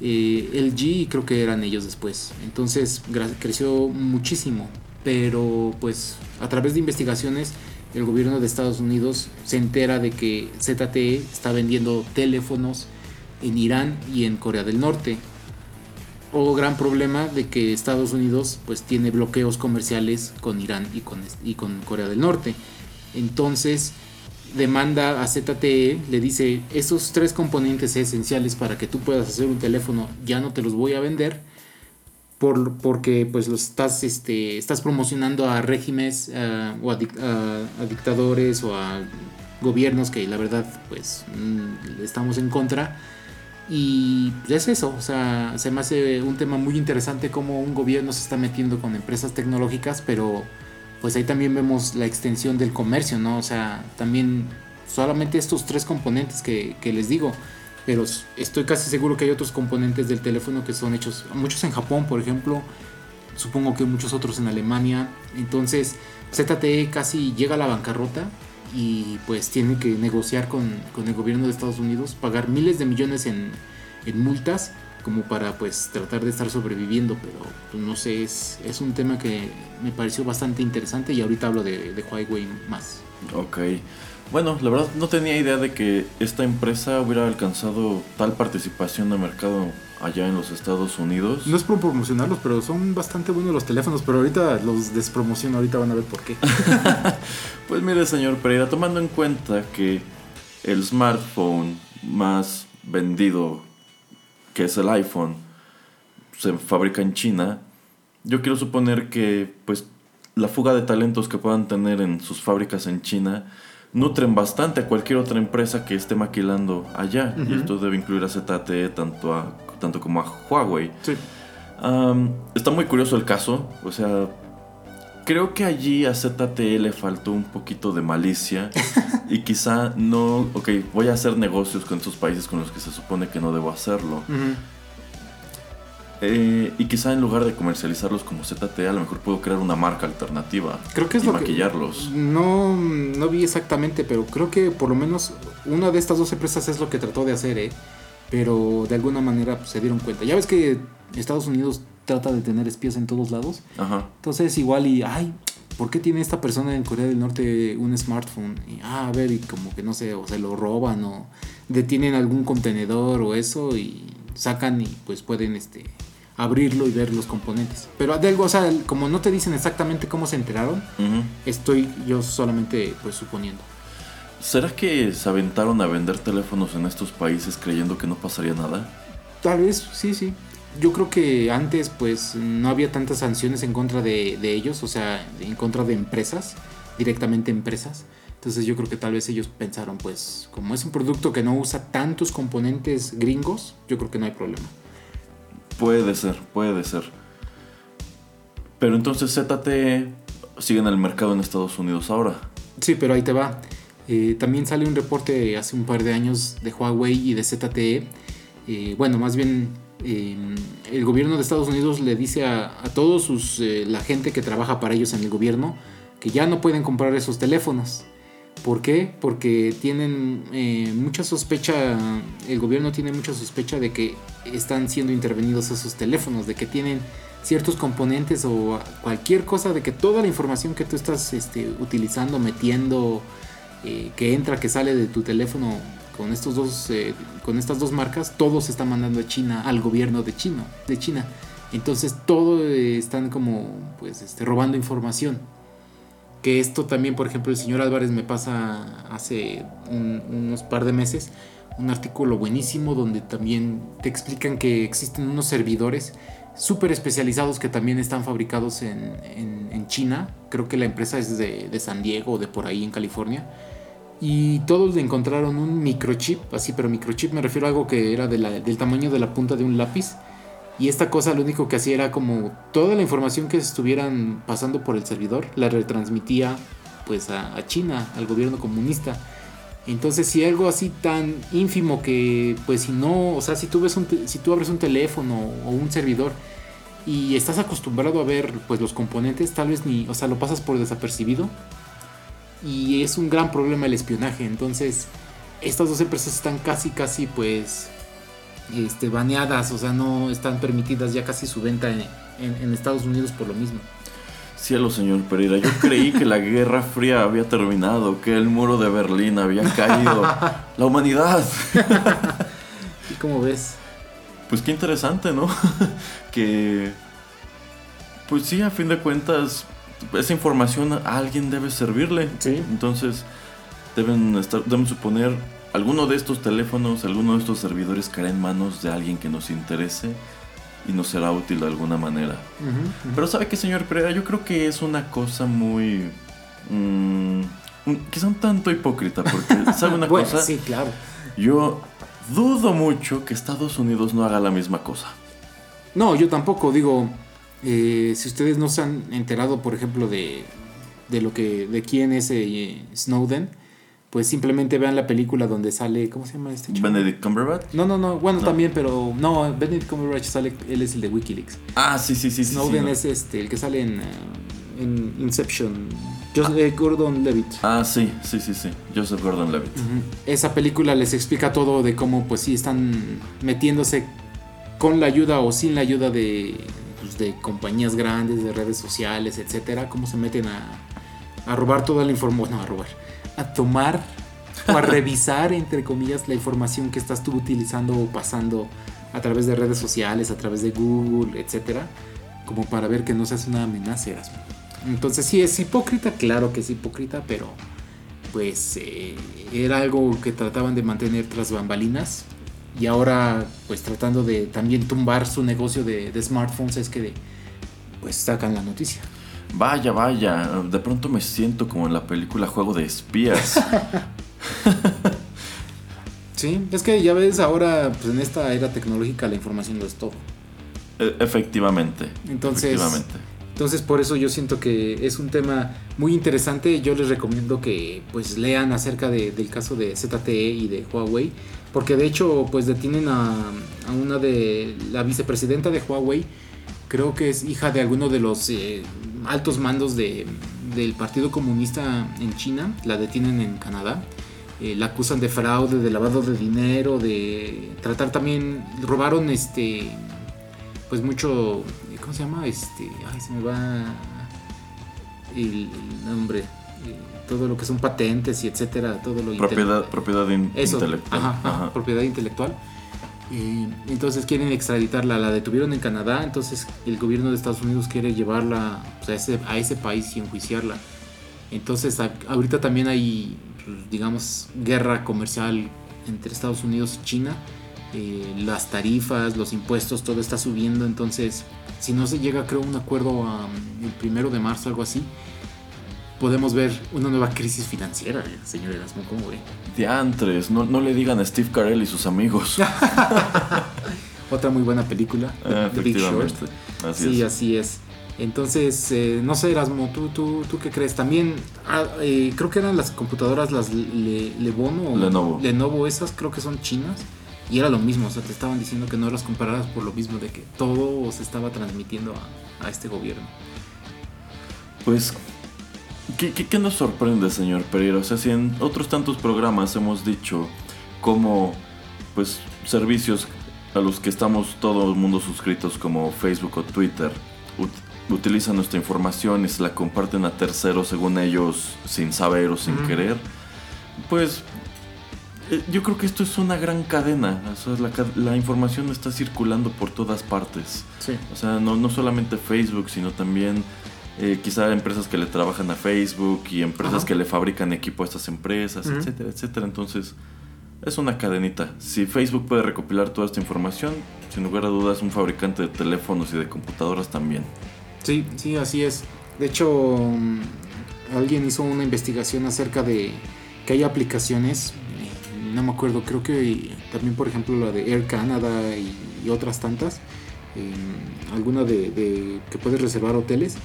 eh, LG creo que eran ellos después. Entonces creció muchísimo. Pero pues a través de investigaciones el gobierno de Estados Unidos se entera de que ZTE está vendiendo teléfonos en Irán y en Corea del Norte. O gran problema de que Estados Unidos pues tiene bloqueos comerciales con Irán y con, y con Corea del Norte. Entonces demanda a ZTE, le dice, esos tres componentes esenciales para que tú puedas hacer un teléfono, ya no te los voy a vender, por, porque pues los estás, este, estás promocionando a regímenes o a, dictadores o a gobiernos que la verdad pues mm, estamos en contra. Y es eso, o sea, se me hace un tema muy interesante cómo un gobierno se está metiendo con empresas tecnológicas, pero pues ahí también vemos la extensión del comercio, ¿no? O sea, también solamente estos tres componentes que, les digo, pero estoy casi seguro que hay otros componentes del teléfono que son hechos, muchos en Japón, por ejemplo, supongo que muchos otros en Alemania, entonces ZTE casi llega a la bancarrota y pues tiene que negociar con, el gobierno de Estados Unidos, pagar miles de millones en, en multas como para pues tratar de estar sobreviviendo, pero pues, no sé, es, es un tema que me pareció bastante interesante y ahorita hablo de, de Huawei más. Ok. Bueno, la verdad no tenía idea de que esta empresa hubiera alcanzado tal participación de mercado allá en los Estados Unidos. No es por promocionarlos, pero son bastante buenos los teléfonos, pero ahorita los despromociono, ahorita van a ver por qué. pues mire, señor Pereira, tomando en cuenta que el smartphone más vendido que es el iPhone, se fabrica en China, yo quiero suponer que pues la fuga de talentos que puedan tener en sus fábricas en China nutren bastante a cualquier otra empresa que esté maquilando allá. Y esto debe incluir a ZTE tanto, a, tanto como a Huawei. está muy curioso el caso. O sea, creo que allí a ZTE le faltó un poquito de malicia y quizá no, ok, voy a hacer negocios con estos países con los que se supone que no debo hacerlo. Eh, y quizá en lugar de comercializarlos como ZTE, a lo mejor puedo crear una marca alternativa. Creo que es y lo maquillarlos. no, no vi exactamente, pero creo que por lo menos una de estas dos empresas es lo que trató de hacer, ¿eh? Pero de alguna manera pues, se dieron cuenta. Ya ves que Estados Unidos trata de tener espías en todos lados. Ajá. Entonces igual y, ay, ¿por qué tiene esta persona en Corea del Norte un smartphone? Y, ah, a ver, y como que no sé, o se lo roban o detienen algún contenedor o eso y sacan y pues pueden este abrirlo y ver los componentes. Pero de algo, o sea, como no te dicen exactamente cómo se enteraron, estoy yo solamente pues suponiendo. ¿Será que se aventaron a vender teléfonos en estos países creyendo que no pasaría nada? Tal vez, sí, sí yo creo que antes pues no había tantas sanciones en contra de, ellos, o sea, en contra de empresas, directamente empresas. Entonces yo creo que tal vez ellos pensaron pues como es un producto que no usa tantos componentes gringos, yo creo que no hay problema. Puede ser, puede ser. Pero entonces ZTE sigue en el mercado en Estados Unidos ahora. Sí, pero ahí te va. Eh, también sale un reporte hace un par de años de Huawei y de ZTE. Eh, bueno, más bien Em, el gobierno de Estados Unidos le dice a, todos sus, eh, la gente que trabaja para ellos en el gobierno que ya no pueden comprar esos teléfonos ¿Por qué? Porque tienen eh, mucha sospecha, el gobierno tiene mucha sospecha de que están siendo intervenidos esos teléfonos, de que tienen ciertos componentes o cualquier cosa, de que toda la información que tú estás este, utilizando, metiendo, eh, que entra, que sale de tu teléfono con estos dos, eh, con estas dos marcas, todo se está mandando a China, al gobierno de China, de China. Entonces todo están como pues este, robando información. Que esto también, por ejemplo, el señor Álvarez me pasa hace unos par de meses un artículo buenísimo donde también te explican que existen unos servidores súper especializados que también están fabricados en, China. Creo que la empresa es de, de, San Diego o de por ahí en California. Y todos le encontraron un microchip, así, pero microchip me refiero a algo que era del tamaño de la punta de un lápiz y esta cosa lo único que hacía era como toda la información que estuvieran pasando por el servidor la retransmitía pues a, China, al gobierno comunista. Entonces si algo así tan ínfimo que pues si no, o sea, si tú ves un si tú abres un teléfono o un servidor y estás acostumbrado a ver pues los componentes, tal vez ni, o sea, lo pasas por desapercibido y es un gran problema el espionaje. Entonces, estas dos empresas están casi casi pues este, baneadas, o sea, no están permitidas ya casi su venta en, Estados Unidos por lo mismo. Cielo, señor Pereira, yo creí que la Guerra Fría había terminado, que el muro de Berlín había caído. la humanidad. ¿Y cómo ves? Pues qué interesante, ¿no? que... Pues sí, a fin de cuentas, esa información a alguien debe servirle. Sí. Entonces, deben, estar, deben suponer alguno de estos teléfonos, alguno de estos servidores caerá en manos de alguien que nos interese y nos será útil de alguna manera. Pero sabe que, señor Pereira, yo creo que es una cosa muy... Mmm, quizá un tanto hipócrita, porque, ¿sabe una cosa? Sí, claro. Yo dudo mucho que Estados Unidos no haga la misma cosa. No, yo tampoco. Digo, eh, si ustedes no se han enterado, por ejemplo, de, de lo que, de quién es eh, Snowden, pues simplemente vean la película donde sale, ¿cómo se llama este chico? Benedict Cumberbatch. No, no, no, bueno, también, pero no, Benedict Cumberbatch sale, él es el de WikiLeaks. Ah, sí, sí, sí. Snowden sí, es este, el que sale en, eh, en Inception. Joseph ah. Gordon Levitt. Ah, sí, sí, sí, sí. Joseph Gordon Levitt. Esa película les explica todo de cómo, pues sí, están metiéndose con la ayuda o sin la ayuda de, de compañías grandes, de redes sociales, etcétera, cómo se meten a, a robar toda la información. No, a robar a tomar o a revisar, entre comillas, la información que estás tú utilizando o pasando a través de redes sociales, a través de Google, etcétera, como para ver que no seas una amenaza, Entonces, sí, es hipócrita, claro que es hipócrita, pero pues eh, era algo que trataban de mantener tras bambalinas y ahora pues tratando de también tumbar su negocio de, de smartphones es que pues sacan la noticia. Vaya, vaya, de pronto me siento como en la película Juego de Espías. sí, es que ya ves ahora, pues en esta era tecnológica la información lo es todo. E, efectivamente. Entonces, entonces por eso yo siento que es un tema muy interesante. Yo les recomiendo que pues lean acerca del caso de ZTE y de Huawei. Porque de hecho pues detienen a, una de la vicepresidenta de Huawei creo que es hija de alguno de los eh, altos mandos de, del Partido Comunista en China, la detienen en Canadá. Eh, la acusan de fraude, de lavado de dinero, de tratar también, robaron este, pues mucho, ¿cómo se llama? Este, ay, se me va el, nombre, todo lo que son patentes y etcétera, todo lo propiedad, propiedad intelectual. ajá, propiedad intelectual entonces quieren extraditarla, la detuvieron en Canadá, entonces el gobierno de Estados Unidos quiere llevarla a, ese, a, ese, país y enjuiciarla. Entonces ahorita también hay, pues, digamos, guerra comercial entre Estados Unidos y China. Eh, las tarifas, los impuestos, todo está subiendo. Entonces, si no se llega, creo, un acuerdo el primero de marzo, algo así, podemos ver una nueva crisis financiera, señor Erasmo, ¿cómo ve? Diantres, no, no le digan a Steve Carell y sus amigos. Otra muy buena película, ah, The Big Short. sí, así es. Entonces, eh, no sé, Erasmo, ¿tú, tú, tú qué crees? También, ah, eh, creo que eran las computadoras, las Le, o Lenovo. Lenovo, esas creo que son chinas. Y era lo mismo, o sea, te estaban diciendo que no las compararas por lo mismo de que todo se estaba transmitiendo a, a este gobierno. Pues ¿Qué, qué, nos sorprende, señor Pereira? O sea, si en otros tantos programas hemos dicho cómo, pues, servicios a los que estamos todo el mundo suscritos como Facebook o Twitter utilizan nuestra información y se la comparten a terceros según ellos sin saber o sin querer, pues eh, yo creo que esto es una gran cadena. la, información está circulando por todas partes. O sea, no, no solamente Facebook, sino también eh, quizá empresas que le trabajan a Facebook y empresas que le fabrican equipo a estas empresas, etcétera, etcétera. Entonces, es una cadenita. Si Facebook puede recopilar toda esta información, sin lugar a dudas, un fabricante de teléfonos y de computadoras también. Sí, sí, así es. De hecho, mm, alguien hizo una investigación acerca de que hay aplicaciones no me acuerdo, creo que también por ejemplo la de Air Canada y, otras tantas, alguna de, que puedes reservar hoteles,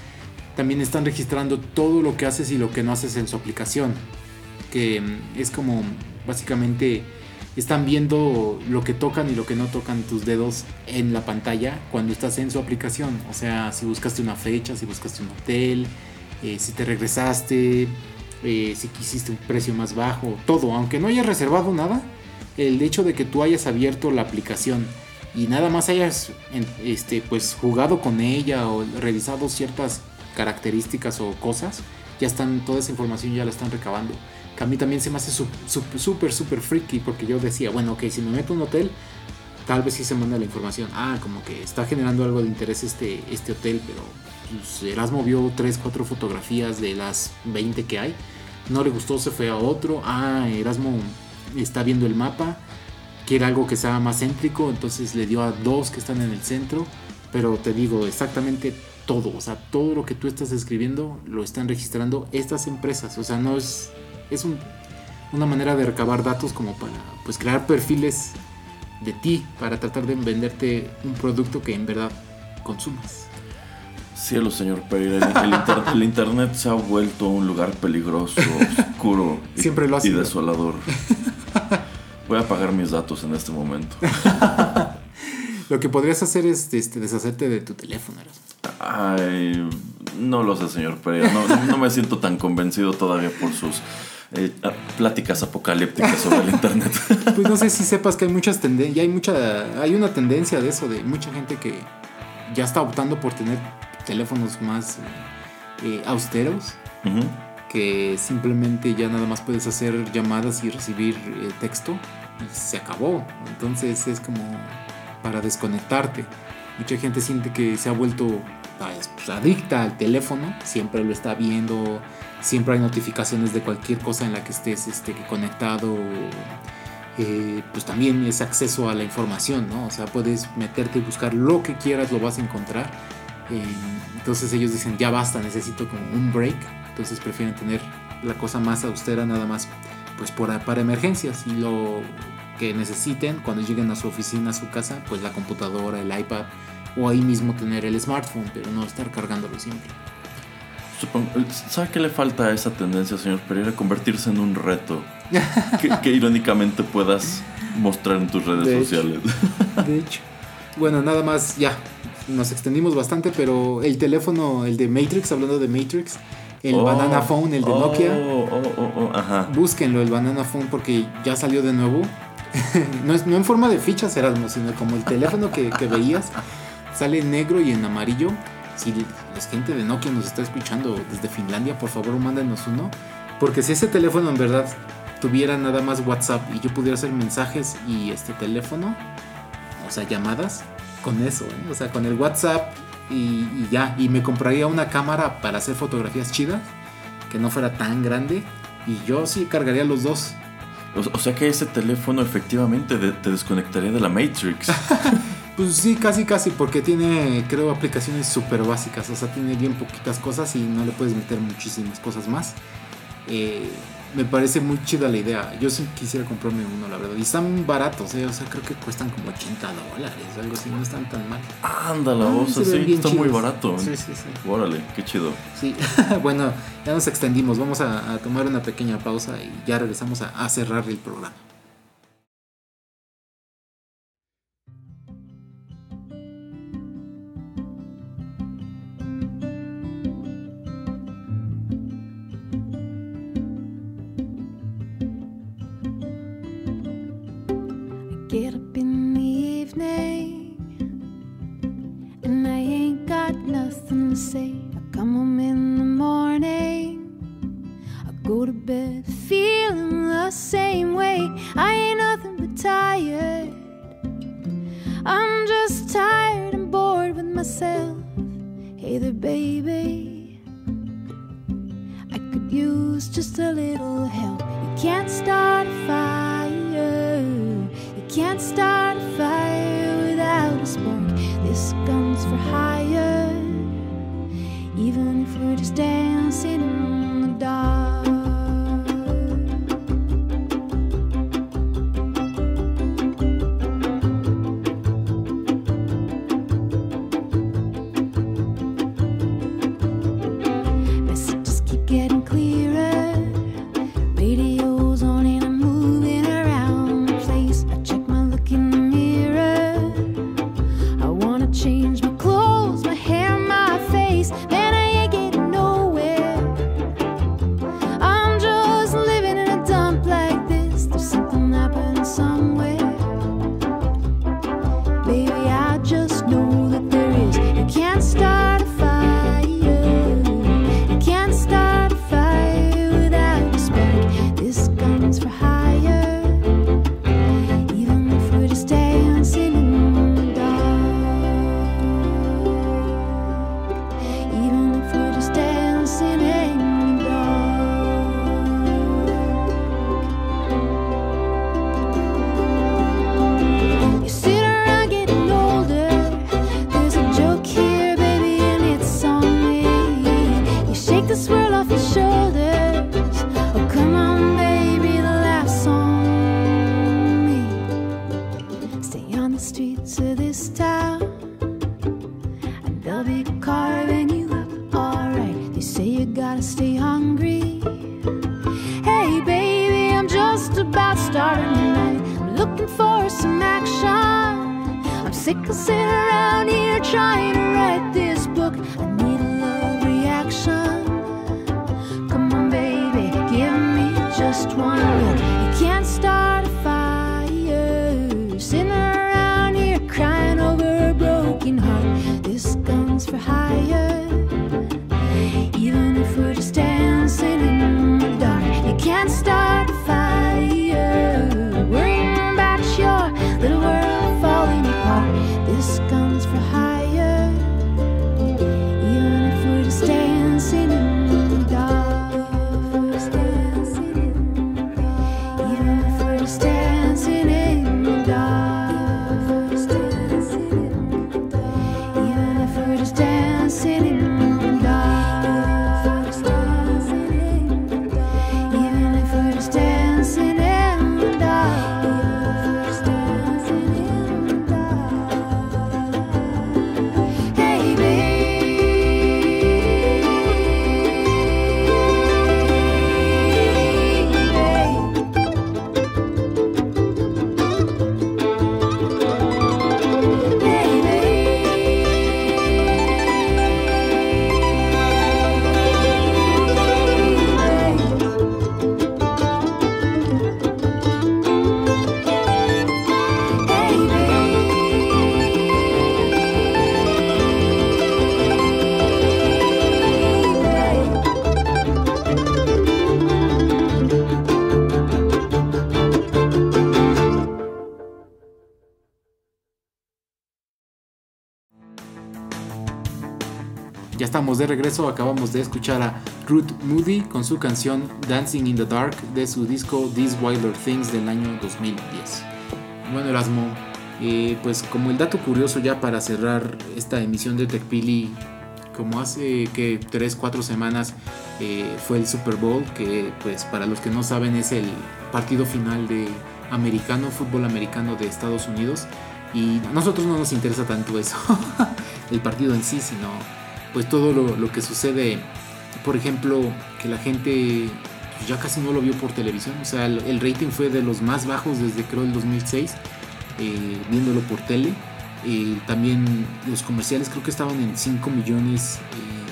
también están registrando todo lo que haces y lo que no haces en su aplicación, que mm, es como básicamente están viendo lo que tocan y lo que no tocan tus dedos en la pantalla cuando estás en su aplicación. O sea, si buscaste una fecha, si buscaste un hotel, eh, si te regresaste, eh, si quisiste un precio más bajo, todo, aunque no hayas reservado nada, el hecho de que tú hayas abierto la aplicación y nada más hayas este, pues, jugado con ella o revisado ciertas características o cosas, ya están, toda esa información ya la están recabando. Que a mí también se me hace súper, súper freaky porque yo decía, bueno, ok, si me meto a un hotel, tal vez sí se manda la información. Ah, como que está generando algo de interés este, este hotel, pero pues, Erasmo vio 3, 4 fotografías de las 20 que hay no le gustó, se fue a otro. Ah, Erasmo está viendo el mapa, quiere algo que sea más céntrico, entonces le dio a dos que están en el centro. Pero te digo, exactamente todo, o sea, todo lo que tú estás escribiendo lo están registrando estas empresas. O sea, no es, es una manera de recabar datos como para pues crear perfiles de ti para tratar de venderte un producto que en verdad consumas. Cielo, señor Pereira. El, internet se ha vuelto un lugar peligroso, oscuro y, desolador. Voy a apagar mis datos en este momento. Lo que podrías hacer es este, deshacerte de tu teléfono. Ay, no lo sé, señor Pereira. No, me siento tan convencido todavía por sus eh, pláticas apocalípticas sobre el internet. Pues no sé si sepas que hay muchas tendencias, hay mucha, hay una tendencia de eso, de mucha gente que ya está optando por tener teléfonos más eh, austeros. Que simplemente ya nada más puedes hacer llamadas y recibir eh, texto. Y se acabó. Entonces es como para desconectarte. Mucha gente siente que se ha vuelto pues, adicta al teléfono. Siempre lo está viendo. Siempre hay notificaciones de cualquier cosa en la que estés este, conectado. Eh, pues también es acceso a la información, ¿no? O sea, puedes meterte y buscar lo que quieras, lo vas a encontrar entonces ellos dicen, ya basta, necesito como un break. Entonces prefieren tener la cosa más austera nada más pues por, para emergencias y lo que necesiten cuando lleguen a su oficina, a su casa, pues la computadora, el iPad o ahí mismo tener el smartphone, pero no estar cargándolo siempre. ¿Sabe qué le falta a esa tendencia, señor Pereira? Convertirse en un reto que, irónicamente puedas mostrar en tus redes sociales. de hecho. Bueno, nada más, ya, nos extendimos bastante, pero el teléfono, el de Matrix, hablando de Matrix, el oh, Banana Phone, el de Nokia, oh, oh, búsquenlo, el Banana Phone, porque ya salió de nuevo. no, es, no en forma de fichas, Erasmo, sino como el teléfono que, veías, sale en negro y en amarillo. Si la gente de Nokia nos está escuchando desde Finlandia, por favor, mándenos uno. Porque si ese teléfono en verdad tuviera nada más WhatsApp y yo pudiera hacer mensajes y este teléfono, o sea, llamadas, con eso, ¿eh? o sea, con el WhatsApp y, ya. Y me compraría una cámara para hacer fotografías chidas, que no fuera tan grande. Y yo sí cargaría los dos. O, sea que ese teléfono efectivamente te desconectaría de la Matrix. pues sí, casi, casi, porque tiene, creo, aplicaciones súper básicas. O sea, tiene bien poquitas cosas y no le puedes meter muchísimas cosas más. Eh, me parece muy chida la idea. Yo sí quisiera comprarme uno, la verdad. Y están baratos, ¿eh? O sea, creo que cuestan como 80 dólares, algo así. No están tan mal. Ándala, o sea, sí, está muy barato. Sí, sí, sí. Órale, qué chido. Sí, bueno, ya nos extendimos. Vamos a, tomar una pequeña pausa y ya regresamos a, a cerrar el programa. Say. I come home in the morning, I go to bed feeling the same way. I ain't nothing but tired. I'm just tired and bored with myself. Hey there, baby. I could use just a little help. You can't start a fire. You can't start a fire just dancing de regreso, acabamos de escuchar a Ruth Moody con su canción Dancing in the Dark de su disco These Wilder Things del año 2010. Bueno, Erasmo, eh, pues como el dato curioso ya para cerrar esta emisión de TechPili, como hace que 3-4 semanas eh, fue el Super Bowl, que pues para los que no saben es el partido final de americano, fútbol americano de Estados Unidos. Y a nosotros no nos interesa tanto eso, el partido en sí, sino pues todo lo, lo que sucede, por ejemplo, que la gente pues, ya casi no lo vio por televisión, o sea, el, rating fue de los más bajos desde creo el 2006, eh, viéndolo por tele. Eh, también los comerciales creo que estaban en 5 millones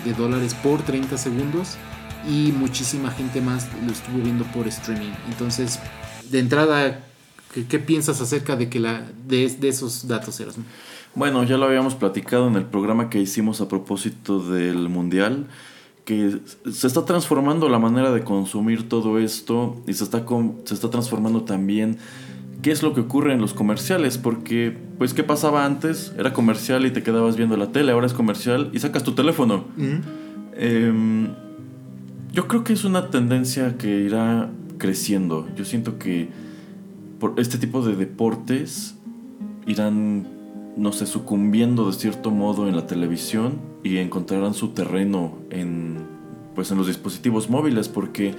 eh, de dólares por 30 segundos y muchísima gente más lo estuvo viendo por streaming. Entonces, de entrada, ¿Qué, piensas acerca de, que la, de, de esos datos, Erasmo? Bueno, ya lo habíamos platicado en el programa que hicimos a propósito del Mundial, que se está transformando la manera de consumir todo esto y se está, se está transformando también qué es lo que ocurre en los comerciales, porque pues qué pasaba antes, era comercial y te quedabas viendo la tele, ahora es comercial y sacas tu teléfono. Em, yo creo que es una tendencia que irá creciendo. Yo siento que por este tipo de deportes irán, no sé, sucumbiendo de cierto modo en la televisión y encontrarán su terreno en, pues, en los dispositivos móviles, porque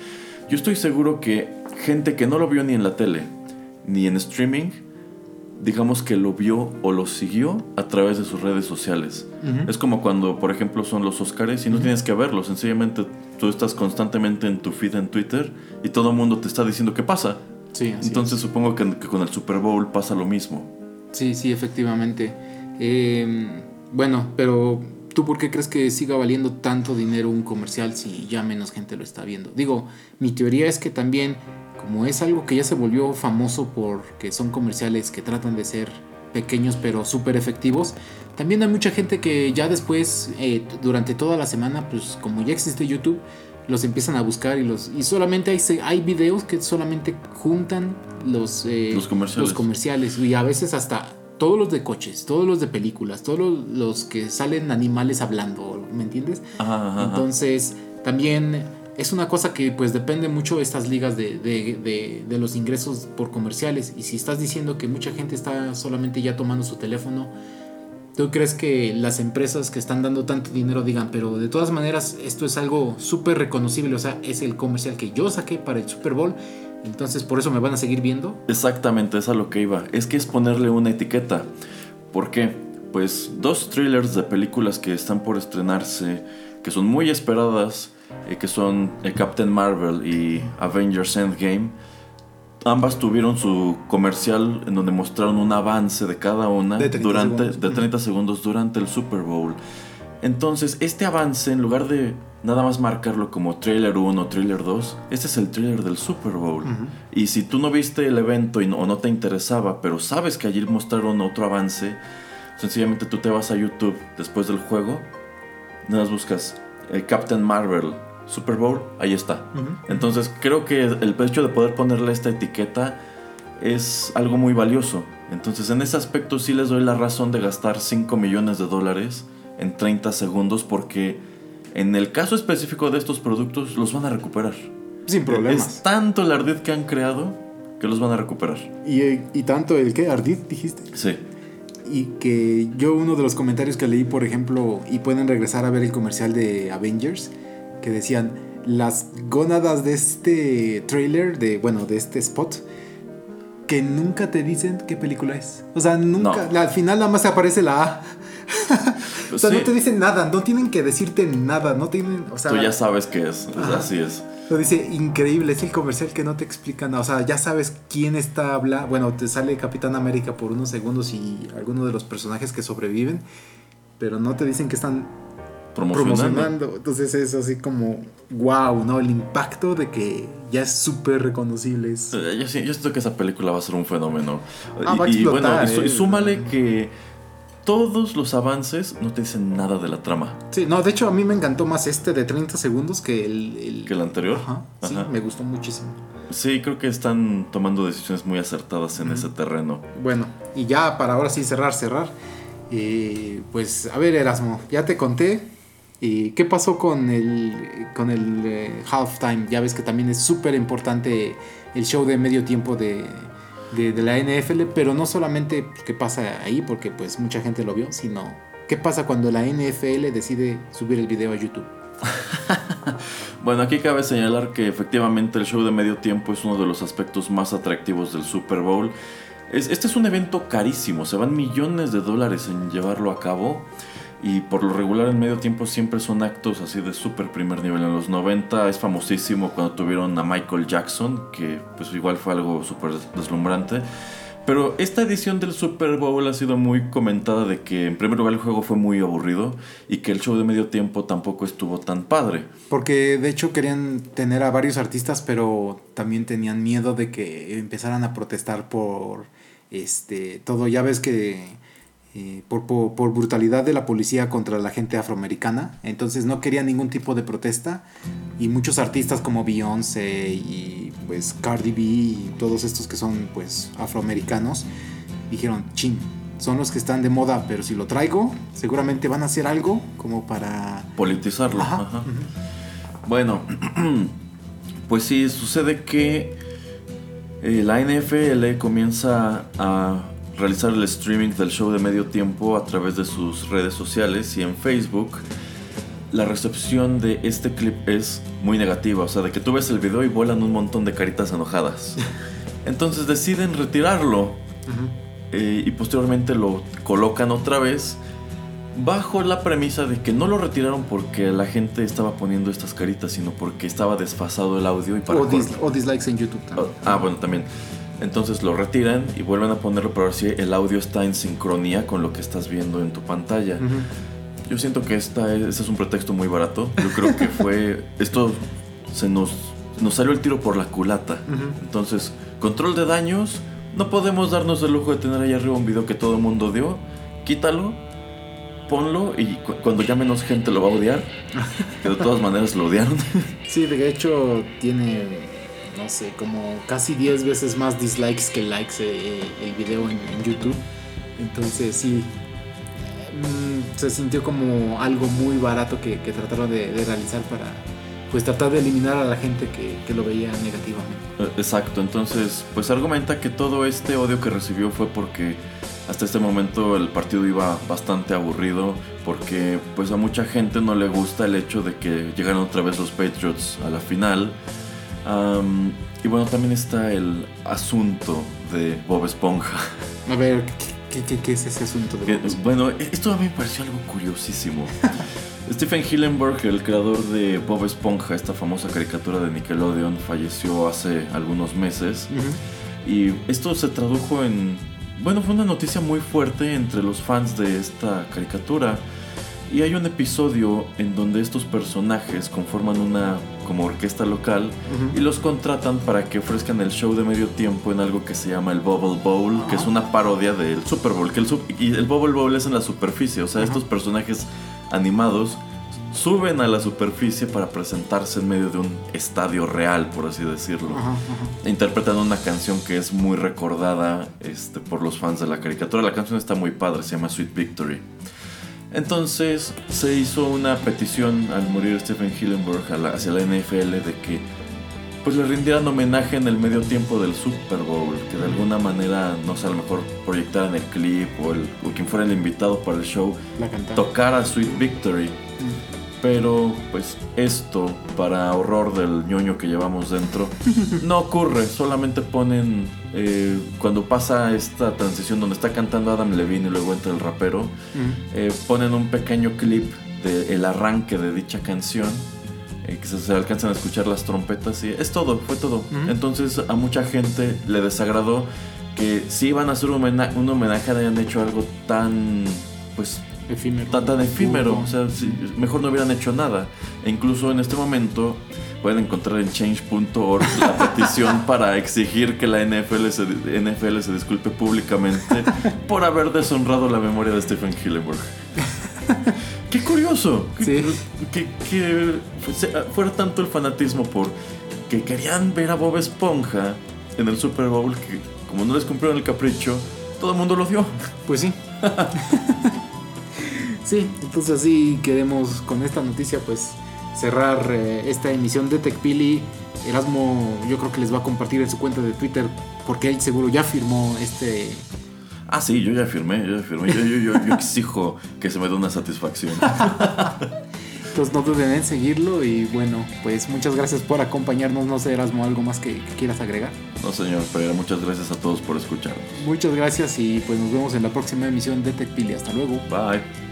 yo estoy seguro que gente que no lo vio ni en la tele ni en streaming, digamos que lo vio o lo siguió a través de sus redes sociales. Es como cuando, por ejemplo, son los Oscars y no tienes que verlos, sencillamente tú estás constantemente en tu feed en Twitter y todo el mundo te está diciendo qué pasa. Sí, Entonces supongo que, que con el Super Bowl pasa lo mismo. Sí, sí, efectivamente. Eh, bueno, pero ¿tú por qué crees que siga valiendo tanto dinero un comercial si ya menos gente lo está viendo? Digo, mi teoría es que también, como es algo que ya se volvió famoso porque son comerciales que tratan de ser pequeños pero súper efectivos, también hay mucha gente que ya después, eh, durante toda la semana, pues como ya existe YouTube, los empiezan a buscar y los y solamente hay, hay videos que solamente juntan los, eh, Los comerciales. los comerciales y a veces hasta todos los de coches, todos los de películas, todos los, los que salen animales hablando, ¿me entiendes? Ajá. Entonces también es una cosa que pues depende mucho de estas ligas de, de- de- de los ingresos por comerciales y si estás diciendo que mucha gente está solamente ya tomando su teléfono, ¿Tú crees que las empresas que están dando tanto dinero digan, pero de todas maneras esto es algo súper reconocible? O sea, es el comercial que yo saqué para el Super Bowl, entonces por eso me van a seguir viendo. Exactamente, es a lo que iba. Es que es ponerle una etiqueta. ¿Por qué? Pues dos thrillers de películas que están por estrenarse, que son muy esperadas, eh, que son eh, Captain Marvel y Avengers Endgame. Ambas tuvieron su comercial en donde mostraron un avance de cada una De 30 durante segundos. de 30 segundos durante el Super Bowl. Entonces, este avance, en lugar de nada más marcarlo como trailer 1 o trailer 2, este es el trailer del Super Bowl. Y si tú no viste el evento y no, o no te interesaba, pero sabes que allí mostraron otro avance, sencillamente tú te vas a YouTube después del juego, nada más buscas eh, Captain Marvel Super Bowl, ahí está. Entonces, creo que el hecho de poder ponerle esta etiqueta es algo muy valioso. Entonces, en ese aspecto sí les doy la razón de gastar 5 millones de dólares en 30 segundos porque en el caso específico de estos productos los van a recuperar. Sin Es tanto el ardid que han creado que los van a recuperar. Y, y tanto el que Ardid dijiste. Sí. Y que yo uno de los comentarios que leí, por ejemplo, y pueden regresar a ver el comercial de Avengers, que decían las gónadas de este trailer, de bueno, de este spot, que nunca te dicen qué película es. O sea, nunca, No. la- al final nada más aparece la A. o sea, Sí. no te dicen nada, no tienen que decirte nada, no tienen, o sea, Tú ya sabes qué es. Ajá. así es. lo dice increíble, es el comercial que no te explica nada. O sea, ya sabes quién está hablando. Bueno, te sale Capitán América por unos segundos y algunos de los personajes que sobreviven, pero no te dicen que están Promocionando. promocionando. Entonces es así como, wow, ¿no? El impacto de que ya es súper reconocible. Es, Yo, siento que esa película va a ser un fenómeno. Ah, y, va a y explotar, bueno, y, su- y eh. súmale que todos los avances no te dicen nada de la trama Sí, no, de hecho a mí me encantó más este de 30 segundos que el... el- que el anterior. Ajá, sí, me gustó muchísimo. Sí, creo que están tomando decisiones muy acertadas en ese terreno. Bueno, y ya para ahora sí cerrar, cerrar. eh, pues a ver, Erasmo, ya te conté. Eh, ¿Qué pasó con el, con el eh, halftime? Ya ves que también es súper importante el show de medio tiempo de, de- de la NFL, pero no solamente pues, qué pasa ahí, porque pues mucha gente lo vio, sino qué pasa cuando la NFL decide subir el video a YouTube. Bueno, aquí cabe señalar que efectivamente el show de medio tiempo es uno de los aspectos más atractivos del Super Bowl. Es- este es un evento carísimo, se van millones de dólares en llevarlo a cabo. Y por lo regular en medio tiempo siempre son actos así de súper primer nivel. En los 90 es famosísimo cuando tuvieron a Michael Jackson, que pues igual fue algo súper deslumbrante. Pero esta edición del Super Bowl ha sido muy comentada de que en primer lugar el juego fue muy aburrido y que el show de medio tiempo tampoco estuvo tan padre. Porque de hecho querían tener a varios artistas, pero también tenían miedo de que empezaran a protestar por este todo. Ya ves que eh, por, por, por brutalidad de la policía contra la gente afroamericana. Entonces no querían ningún tipo de protesta. Y muchos artistas como Beyoncé y pues Cardi B y todos estos que son pues afroamericanos dijeron, chin, son los que están de moda, pero si lo traigo, seguramente van a hacer algo como para... Politizarlo. Ajá, ajá. Bueno, pues sí, sucede que eh, la NFL comienza a realizar el streaming del show de medio tiempo a través de sus redes sociales y en Facebook. La recepción de este clip es muy negativa, o sea, de que tú ves el video y vuelan un montón de caritas enojadas. Entonces deciden retirarlo eh, y posteriormente lo colocan otra vez bajo la premisa de que no lo retiraron porque la gente estaba poniendo estas caritas, sino porque estaba desfasado el audio y para O, dis- o dislikes en YouTube también. Ah, bueno, también. Entonces lo retiran y vuelven a ponerlo para ver si el audio está en sincronía con lo que estás viendo en tu pantalla. Yo siento que esta es, este es un pretexto muy barato. Yo creo que fue. Esto se nos, nos salió el tiro por la culata. Entonces, control de daños. No podemos darnos el lujo de tener ahí arriba un video que todo el mundo dio. Quítalo, ponlo y cu- cuando ya menos gente lo va a odiar. Que de todas maneras lo odiaron. Sí, de hecho tiene, no sé, como casi 10 veces más dislikes que likes eh, el video en, en YouTube. Entonces sí, mm, se sintió como algo muy barato que, que trataron de, de realizar para pues tratar de eliminar a la gente que, que lo veía negativamente. Eh, Exacto, entonces pues argumenta que todo este odio que recibió fue porque hasta este momento el partido iba bastante aburrido porque pues a mucha gente no le gusta el hecho de que llegaran otra vez los Patriots a la final. Am, y bueno, también está el asunto de Bob Esponja. A ver, ¿qué, qué- qué- es ese asunto de Bob Esponja? bueno, e- esto a mí me pareció algo curiosísimo. Stephen Hillenburg, el creador de Bob Esponja, esta famosa caricatura de Nickelodeon, falleció hace algunos meses. Y esto se tradujo en... Bueno, fue una noticia muy fuerte entre los fans de esta caricatura. Y hay un episodio en donde estos personajes conforman una como orquesta local y los contratan para que ofrezcan el show de medio tiempo en algo que se llama el Bubble Bowl, que es una parodia del Super Bowl. Que el, y el Bubble Bowl es en la superficie, o sea, estos personajes animados suben a la superficie para presentarse en medio de un estadio real, por así decirlo Ajá, ajá. interpretan una canción que es muy recordada este, por los fans de la caricatura. La canción está muy padre, se llama Sweet Victory. Entonces se hizo una petición al morir Stephen Hillenburg a la- hacia la NFL de que pues le rindieran homenaje en el medio tiempo del Super Bowl, que de alguna manera, no sé, a lo mejor proyectaran el clip o, el, o quien fuera el invitado para el show, tocara Sweet Victory. Pero pues esto, para horror del ñoño que llevamos dentro, no ocurre. Solamente ponen, eh, cuando pasa esta transición donde está cantando Adam Levine y luego entra el rapero, eh, ponen un pequeño clip del arranque de dicha canción. eh, que se, se alcanzan a escuchar las trompetas y es todo, fue todo. Entonces a mucha gente le desagradó que si iban a hacer un un homenaje hayan hecho algo tan, pues Efímero. tan, tan efímero. O sea, mejor no hubieran hecho nada. E incluso en este momento pueden encontrar en change.org la petición para exigir que la NFL se, NFL se disculpe públicamente por haber deshonrado la memoria de Stephen Hillenburg. Qué curioso. Que- Sí. Que, que fuese- fuera tanto el fanatismo por que querían ver a Bob Esponja en el Super Bowl que como no les cumplieron el capricho, todo el mundo lo dio. Pues sí. Sí, entonces así queremos con esta noticia pues cerrar eh, esta emisión de TechPili. Erasmo yo creo que les va a compartir en su cuenta de Twitter porque él seguro ya firmó este... Ah, sí, yo ya firmé, yo ya firmé. Yo, yo, yo, yo exijo que se me dé una satisfacción. Entonces no duden en seguirlo y bueno, pues muchas gracias por acompañarnos. No sé, Erasmo, algo más que, que quieras agregar. No, señor Pereira, muchas gracias a todos por escuchar. Muchas gracias y pues nos vemos en la próxima emisión de TechPili. Hasta luego. Bye.